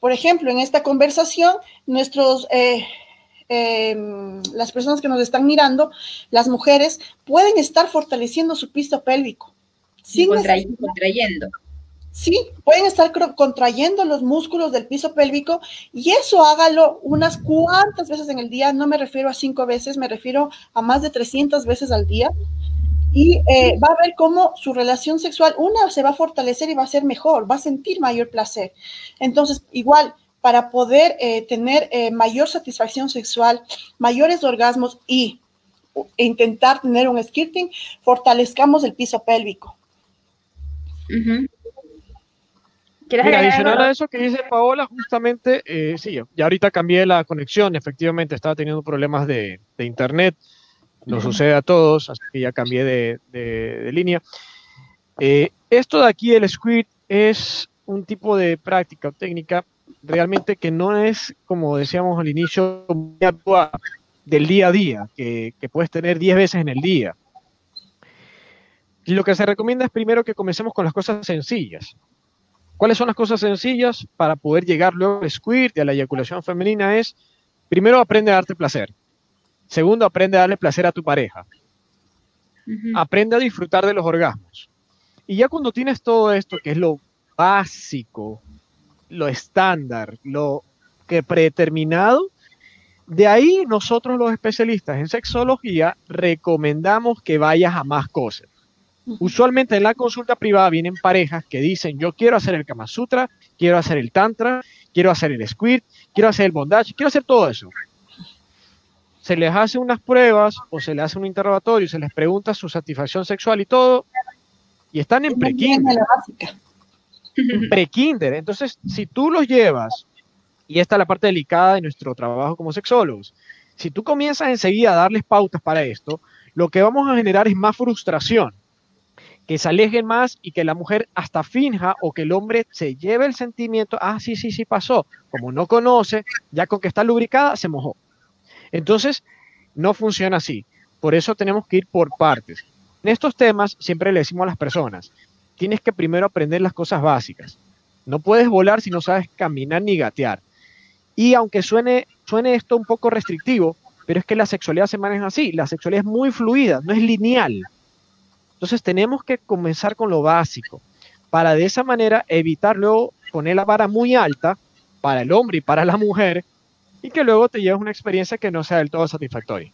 por ejemplo, en esta conversación, nuestros, eh, em, las personas que nos están mirando, las mujeres, pueden estar fortaleciendo su piso pélvico. Sin contrayendo. Sí, pueden estar contrayendo los músculos del piso pélvico y eso hágalo unas cuantas veces en el día. No me refiero a cinco veces, me refiero a más de 300 veces al día. Y eh, va a ver cómo su relación sexual, una, se va a fortalecer y va a ser mejor, va a sentir mayor placer. Entonces, igual, para poder eh, tener eh, mayor satisfacción sexual, mayores orgasmos y intentar tener un skirting, fortalezcamos el piso pélvico. Mira, adicional a eso que dice Paola, justamente, eh, sí, ya ahorita cambié la conexión, efectivamente estaba teniendo problemas de, internet, nos sucede a todos, así que ya cambié de, línea. Eh, esto de aquí, el squid, es un tipo de práctica o técnica realmente que no es, como decíamos al inicio, del día a día, que, que puedes tener 10 veces en el día. Y lo que se recomienda es primero que comencemos con las cosas sencillas. ¿Cuáles son las cosas sencillas para poder llegar luego al squirt y a la eyaculación femenina? Es, primero, aprende a darte placer. Segundo, aprende a darle placer a tu pareja. Aprende a disfrutar de los orgasmos. Y ya cuando tienes todo esto, que es lo básico, lo estándar, lo que predeterminado, de ahí nosotros los especialistas en sexología recomendamos que vayas a más cosas. Usualmente en la consulta privada vienen parejas que dicen, yo quiero hacer el Kama Sutra, quiero hacer el Tantra, quiero hacer el Squirt, quiero hacer el Bondage, quiero hacer todo eso. Se les hace unas pruebas o se les hace un interrogatorio, se les pregunta su satisfacción sexual y todo, y están en pre-kinder. Pre-kinder. Entonces, si tú los llevas, y esta es la parte delicada de nuestro trabajo como sexólogos, si tú comienzas enseguida a darles pautas para esto, lo que vamos a generar es más frustración que se alejen más y que la mujer hasta finja o que el hombre se lleve el sentimiento, ah, sí, sí, sí pasó. Como no conoce, ya con que está lubricada, se mojó. Entonces, no funciona así. Por eso tenemos que ir por partes. En estos temas siempre le decimos a las personas, tienes que primero aprender las cosas básicas. No puedes volar si no sabes caminar ni gatear. Y aunque suene, suene esto un poco restrictivo, pero es que la sexualidad se maneja así. La sexualidad es muy fluida, no es lineal. Entonces tenemos que comenzar con lo básico para de esa manera evitar luego poner la vara muy alta para el hombre y para la mujer y que luego te lleves una experiencia que no sea del todo satisfactoria.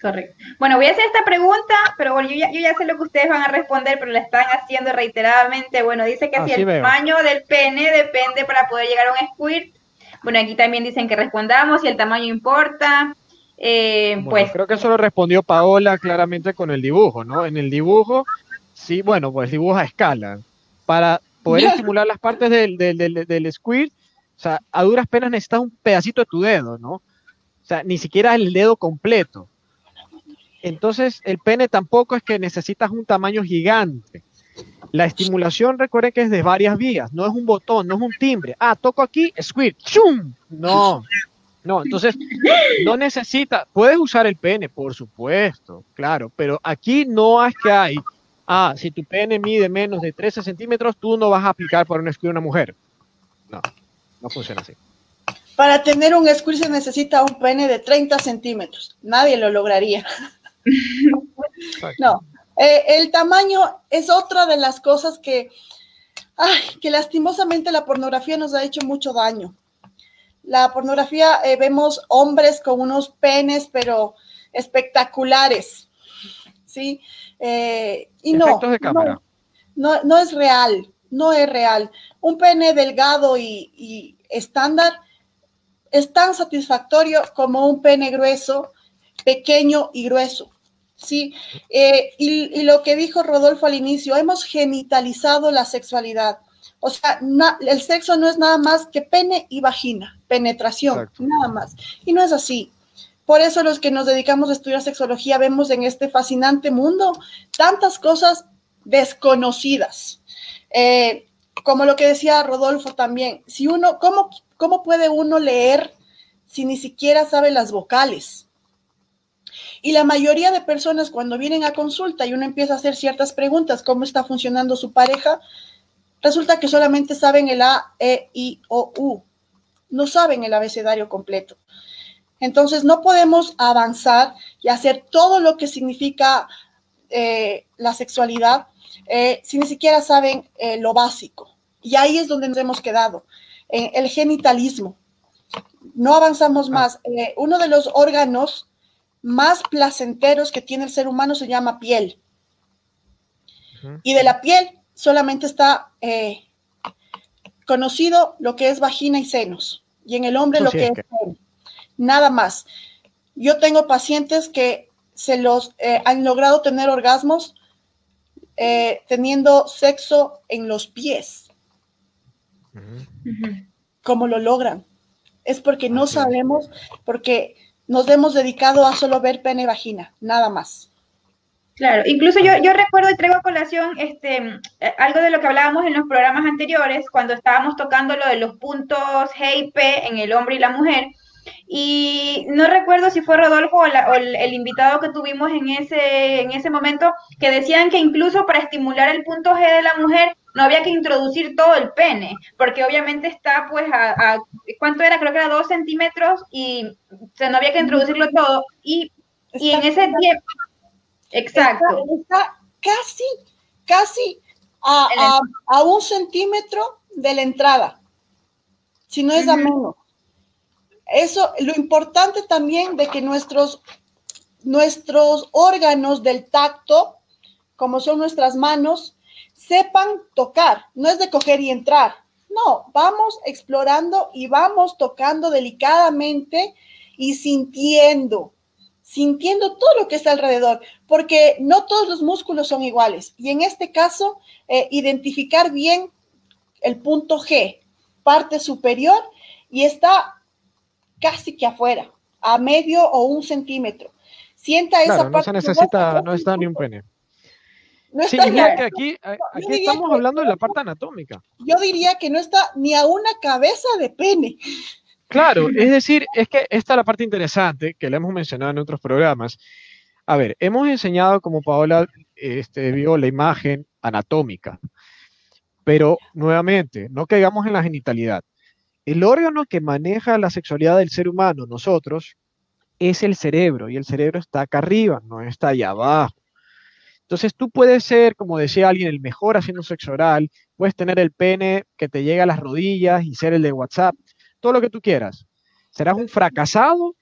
Correcto. Bueno, voy a hacer esta pregunta, pero bueno, yo ya, sé lo que ustedes van a responder, pero la están haciendo reiteradamente. Bueno, dice que si el tamaño del pene depende para poder llegar a un squirt. Bueno, aquí también dicen que respondamos si el tamaño importa. Eh, pues creo que eso lo respondió Paola claramente con el dibujo, ¿no? En el dibujo, sí, bueno, pues dibujo a escala. Para poder estimular las partes del, del, del, squirt, o sea, a duras penas necesitas un pedacito de tu dedo, ¿no? O sea, ni siquiera el dedo completo. Entonces, el pene tampoco es que necesitas un tamaño gigante. La estimulación, recuerden que es de varias vías, no es un botón, no es un timbre. Ah, toco aquí, squirt, ¡chum! No, no, entonces no necesita, puedes usar el pene, por supuesto, claro, pero aquí no es que hay, ah, si tu pene mide menos de 13 centímetros, tú no vas a aplicar para un squirt una mujer. No, no funciona así. Para tener un squirt se necesita un pene de 30 centímetros. Nadie lo lograría. No, eh, el tamaño es otra de las cosas que, ay, que lastimosamente la pornografía nos ha hecho mucho daño la pornografía eh, vemos hombres con unos penes, pero espectaculares, ¿sí? Eh, y no, no, no, es real, no es real. Un pene delgado y, estándar es tan satisfactorio como un pene grueso, pequeño y grueso. Sí, eh, y, lo que dijo Rodolfo al inicio, hemos genitalizado la sexualidad. O sea, el sexo no es nada más que pene y vagina, penetración, nada más. Y no es así. por eso los que nos dedicamos a estudiar sexología vemos en este fascinante mundo tantas cosas desconocidas. Eh, como lo que decía Rodolfo también, si uno, ¿cómo, ¿cómo puede uno leer si ni siquiera sabe las vocales? Y la mayoría de personas cuando vienen a consulta y uno empieza a hacer ciertas preguntas, ¿cómo está funcionando su pareja? Resulta que solamente saben el A, E, I, O, U. No saben el abecedario completo. Entonces, no podemos avanzar y hacer todo lo que significa eh, la sexualidad eh, si ni siquiera saben eh, lo básico. Y ahí es donde nos hemos quedado, en el genitalismo. No avanzamos ah. más. uno de los órganos más placenteros que tiene el ser humano se llama piel. Y de la piel solamente está conocido lo que es vagina y senos. Y en el hombre lo que es nada más. Yo tengo pacientes que se los eh, han logrado tener orgasmos eh, teniendo sexo en los pies. ¿Cómo lo logran? Es porque no sabemos, porque nos hemos dedicado a solo ver pene vagina, nada más. Claro, incluso yo, yo recuerdo y traigo a colación este, eh, algo de lo que hablábamos en los programas anteriores, cuando estábamos tocando lo de los puntos G y P en el hombre y la mujer, y no recuerdo si fue Rodolfo o, el, invitado que tuvimos en ese, en ese momento, que decían que incluso para estimular el punto G de la mujer no había que introducir todo el pene, porque obviamente está pues a, ¿cuánto era? Creo que era dos centímetros y o no había que introducirlo todo. Y, y en ese tiempo, exacto. Está, casi, casi a, a, un centímetro de la entrada, si no es a menos. Eso, lo importante también de que nuestros, nuestros órganos del tacto, como son nuestras manos, sepan tocar. No es de coger y entrar. No, vamos explorando y vamos tocando delicadamente y sintiendo, sintiendo todo lo que está alrededor, porque no todos los músculos son iguales. Y en este caso, eh, identificar bien el punto G, parte superior, y está casi que afuera, a medio o un centímetro. Sienta esa parte. No se necesita, no está ni un pene. Sí, que aquí, aquí estamos hablando de la parte anatómica. Yo diría que no está ni a una cabeza de pene. Claro, es decir, es que esta es la parte interesante que le hemos mencionado en otros programas. A ver, hemos enseñado como Paola este, vio la imagen anatómica, pero nuevamente, no caigamos en la genitalidad. El órgano que maneja la sexualidad del ser humano, nosotros, es el cerebro y el cerebro está acá arriba, no está allá abajo. Entonces tú puedes ser, como decía alguien, el mejor haciendo sexo oral, puedes tener el pene que te llega a las rodillas y ser el de WhatsApp, todo lo que tú quieras. Serás un fracasado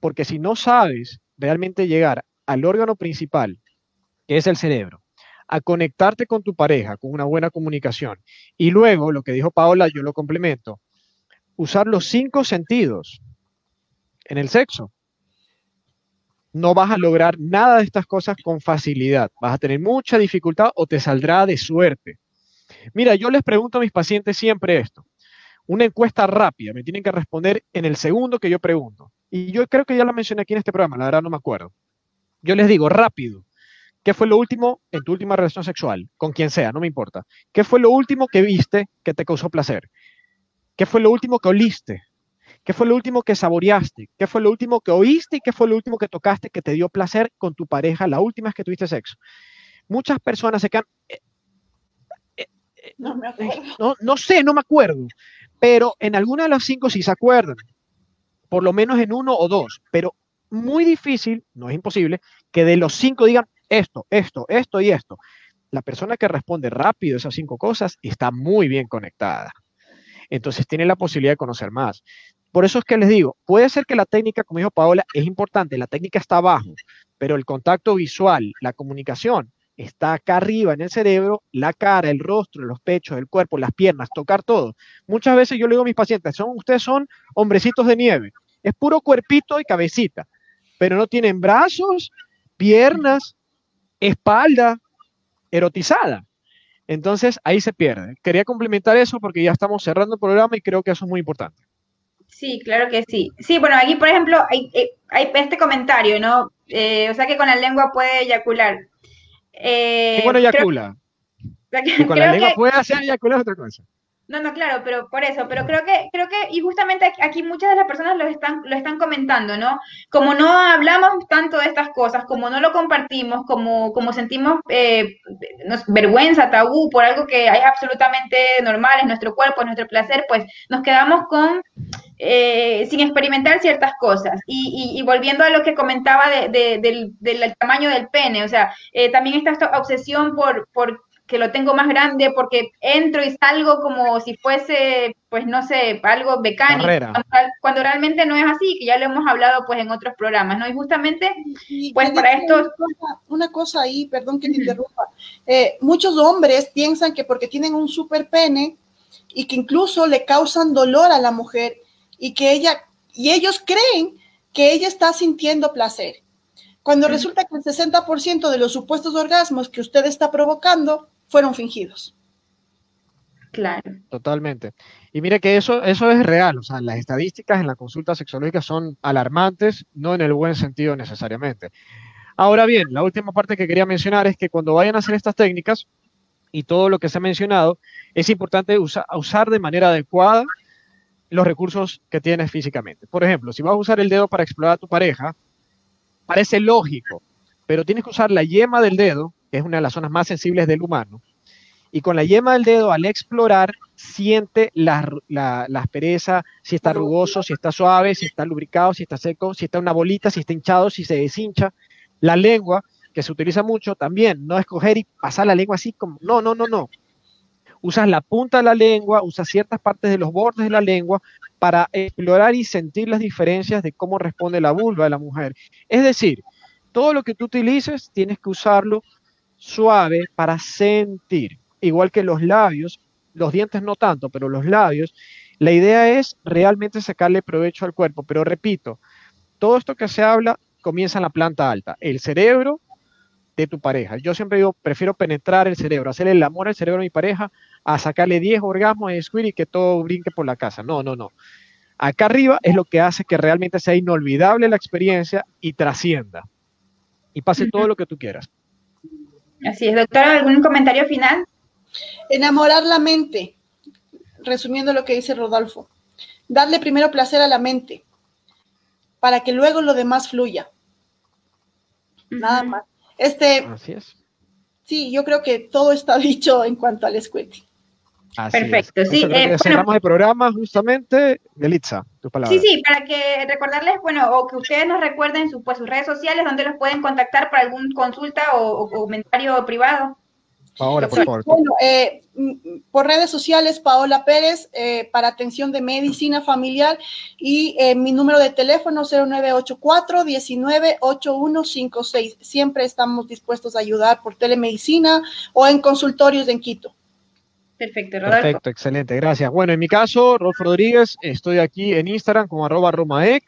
porque si no sabes realmente llegar al órgano principal, que es el cerebro, a conectarte con tu pareja, con una buena comunicación. Y luego, lo que dijo Paola, yo lo complemento, usar los cinco sentidos en el sexo. No vas a lograr nada de estas cosas con facilidad. Vas a tener mucha dificultad o te saldrá de suerte. Mira, yo les pregunto a mis pacientes siempre esto. Una encuesta rápida, me tienen que responder en el segundo que yo pregunto. Y yo creo que ya lo mencioné aquí en este programa, la verdad no me acuerdo. Yo les digo, rápido, ¿Qué fue lo último en tu última relación sexual? Con quien sea, no me importa. ¿Qué fue lo último que viste que te causó placer? ¿Qué fue lo último que oliste? ¿Qué fue lo último que saboreaste? ¿Qué fue lo último que oíste y qué fue lo último que tocaste que te dio placer con tu pareja la última vez que tuviste sexo? Muchas personas se quedan... Eh, eh, eh, no, me no, no sé, no me acuerdo. Pero en alguna de las cinco sí se acuerdan. Por lo menos en uno o dos. Pero muy difícil, no es imposible, que de los cinco digan, esto, esto, esto y esto. La persona que responde rápido esas cinco cosas está muy bien conectada. Entonces tiene la posibilidad de conocer más. Por eso es que les digo, puede ser que la técnica, como dijo Paola, es importante, la técnica está abajo, pero el contacto visual, la comunicación, está acá arriba en el cerebro, la cara, el rostro, los pechos, el cuerpo, las piernas, tocar todo. Muchas veces yo le digo a mis pacientes, son, ustedes son hombrecitos de nieve, es puro cuerpito y cabecita, pero no tienen brazos, piernas, espalda erotizada. Entonces ahí se pierde. Quería complementar eso porque ya estamos cerrando el programa y creo que eso es muy importante. Sí, claro que sí. Sí, bueno, aquí, por ejemplo, hay, eh, hay este comentario, ¿no? Eh, o sea que con la lengua puede eyacular. Eh, bueno, eyacula. con la lengua puede hacer eyacular otra cosa. No, no, claro, pero por eso, pero creo que, creo que, y justamente aquí muchas de las personas lo están, lo están comentando, ¿no? Como no hablamos tanto de estas cosas, como no lo compartimos, como, como sentimos eh, vergüenza, tabú por algo que es absolutamente normal, es nuestro cuerpo, es nuestro placer, pues nos quedamos con eh, sin experimentar ciertas cosas. Y, y, volviendo a lo que comentaba de, del, del, tamaño del pene, o sea, eh, también esta obsesión por, por que lo tengo más grande porque entro y salgo como si fuese, pues no sé, algo mecánico, cuando, realmente no es así, que ya lo hemos hablado pues en otros programas, ¿no? Y justamente, pues para esto... Una cosa, ahí, perdón que te interrumpa, eh, muchos hombres piensan que porque tienen un super pene y que incluso le causan dolor a la mujer y que ella, y ellos creen que ella está sintiendo placer. Cuando resulta que el 60% de los supuestos orgasmos que usted está provocando fueron fingidos. Claro. Totalmente. Y mire que eso, eso es real, o sea, las estadísticas en la consulta sexológica son alarmantes, no en el buen sentido necesariamente. Ahora bien, la última parte que quería mencionar es que cuando vayan a hacer estas técnicas y todo lo que se ha mencionado, es importante usar de manera adecuada los recursos que tienes físicamente. Por ejemplo, si vas a usar el dedo para explorar a tu pareja, parece lógico, pero tienes que usar la yema del dedo es una de las zonas más sensibles del humano. Y con la yema del dedo, al explorar, siente la, aspereza, si está rugoso, si está suave, si está lubricado, si está seco, si está una bolita, si está hinchado, si se deshincha. La lengua, que se utiliza mucho también, no escoger y pasar la lengua así como, no, no, no, no. Usas la punta de la lengua, usas ciertas partes de los bordes de la lengua para explorar y sentir las diferencias de cómo responde la vulva de la mujer. Es decir, todo lo que tú utilices tienes que usarlo suave para sentir. Igual que los labios, los dientes no tanto, pero los labios, la idea es realmente sacarle provecho al cuerpo. Pero repito, todo esto que se habla comienza en la planta alta, el cerebro de tu pareja. Yo siempre digo, prefiero penetrar el cerebro, hacerle el amor al cerebro a mi pareja, a sacarle 10 orgasmos de squid y que todo brinque por la casa. No, no, no. Acá arriba es lo que hace que realmente sea inolvidable la experiencia y trascienda. Y pase todo lo que tú quieras. Así es, doctora, ¿algún comentario final? Enamorar la mente, resumiendo lo que dice Rodolfo. Darle primero placer a la mente para que luego lo demás fluya. Nada más. Este, Así es. Sí, yo creo que todo está dicho en cuanto al escuete. Perfecto, sí. Eh, cerramos el programa justamente. Delitza, tus palabras. Sí, sí, para que recordarles, bueno, o que ustedes nos recuerden sus, pues, sus redes sociales, donde los pueden contactar para algún consulta o, comentario privado. Paola, por favor. Bueno, eh, por redes sociales, Paola Pérez, eh, para atención de medicina familiar y eh, mi número de teléfono 0984 198156. Siempre estamos dispuestos a ayudar por telemedicina o en consultorios en Quito. Perfecto, Rodolfo. Perfecto, excelente, gracias. Bueno, en mi caso, Rodolfo Rodríguez, estoy aquí en Instagram como arroba romaec.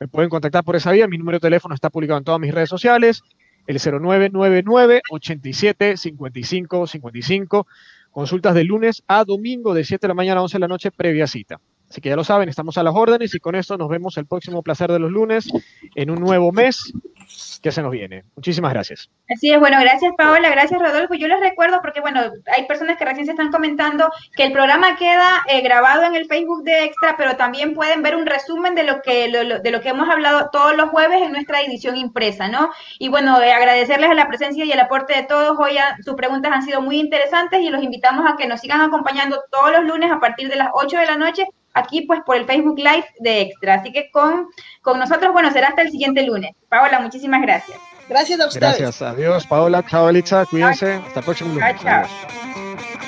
Me pueden contactar por esa vía. Mi número de teléfono está publicado en todas mis redes sociales. El 0999 87 55 55. Consultas de lunes a domingo de 7 de la mañana a 11 de la noche previa cita. Así que ya lo saben, estamos a las órdenes y con esto nos vemos el próximo placer de los lunes en un nuevo mes que se nos viene. Muchísimas gracias. Así es, bueno, gracias Paola, gracias Rodolfo. Yo les recuerdo, porque bueno, hay personas que recién se están comentando que el programa queda eh, grabado en el Facebook de Extra, pero también pueden ver un resumen de lo que de lo que hemos hablado todos los jueves en nuestra edición impresa, ¿no? Y bueno, eh, agradecerles a la presencia y el aporte de todos. Hoy sus preguntas han sido muy interesantes y los invitamos a que nos sigan acompañando todos los lunes a partir de las 8 de la noche aquí pues por el Facebook Live de Extra. Así que con, con nosotros, bueno, será hasta el siguiente lunes. Paola, muchísimas gracias. Gracias a ustedes. Gracias, adiós Paola, chao Elitza, cuídense, hasta el próximo lunes. chao.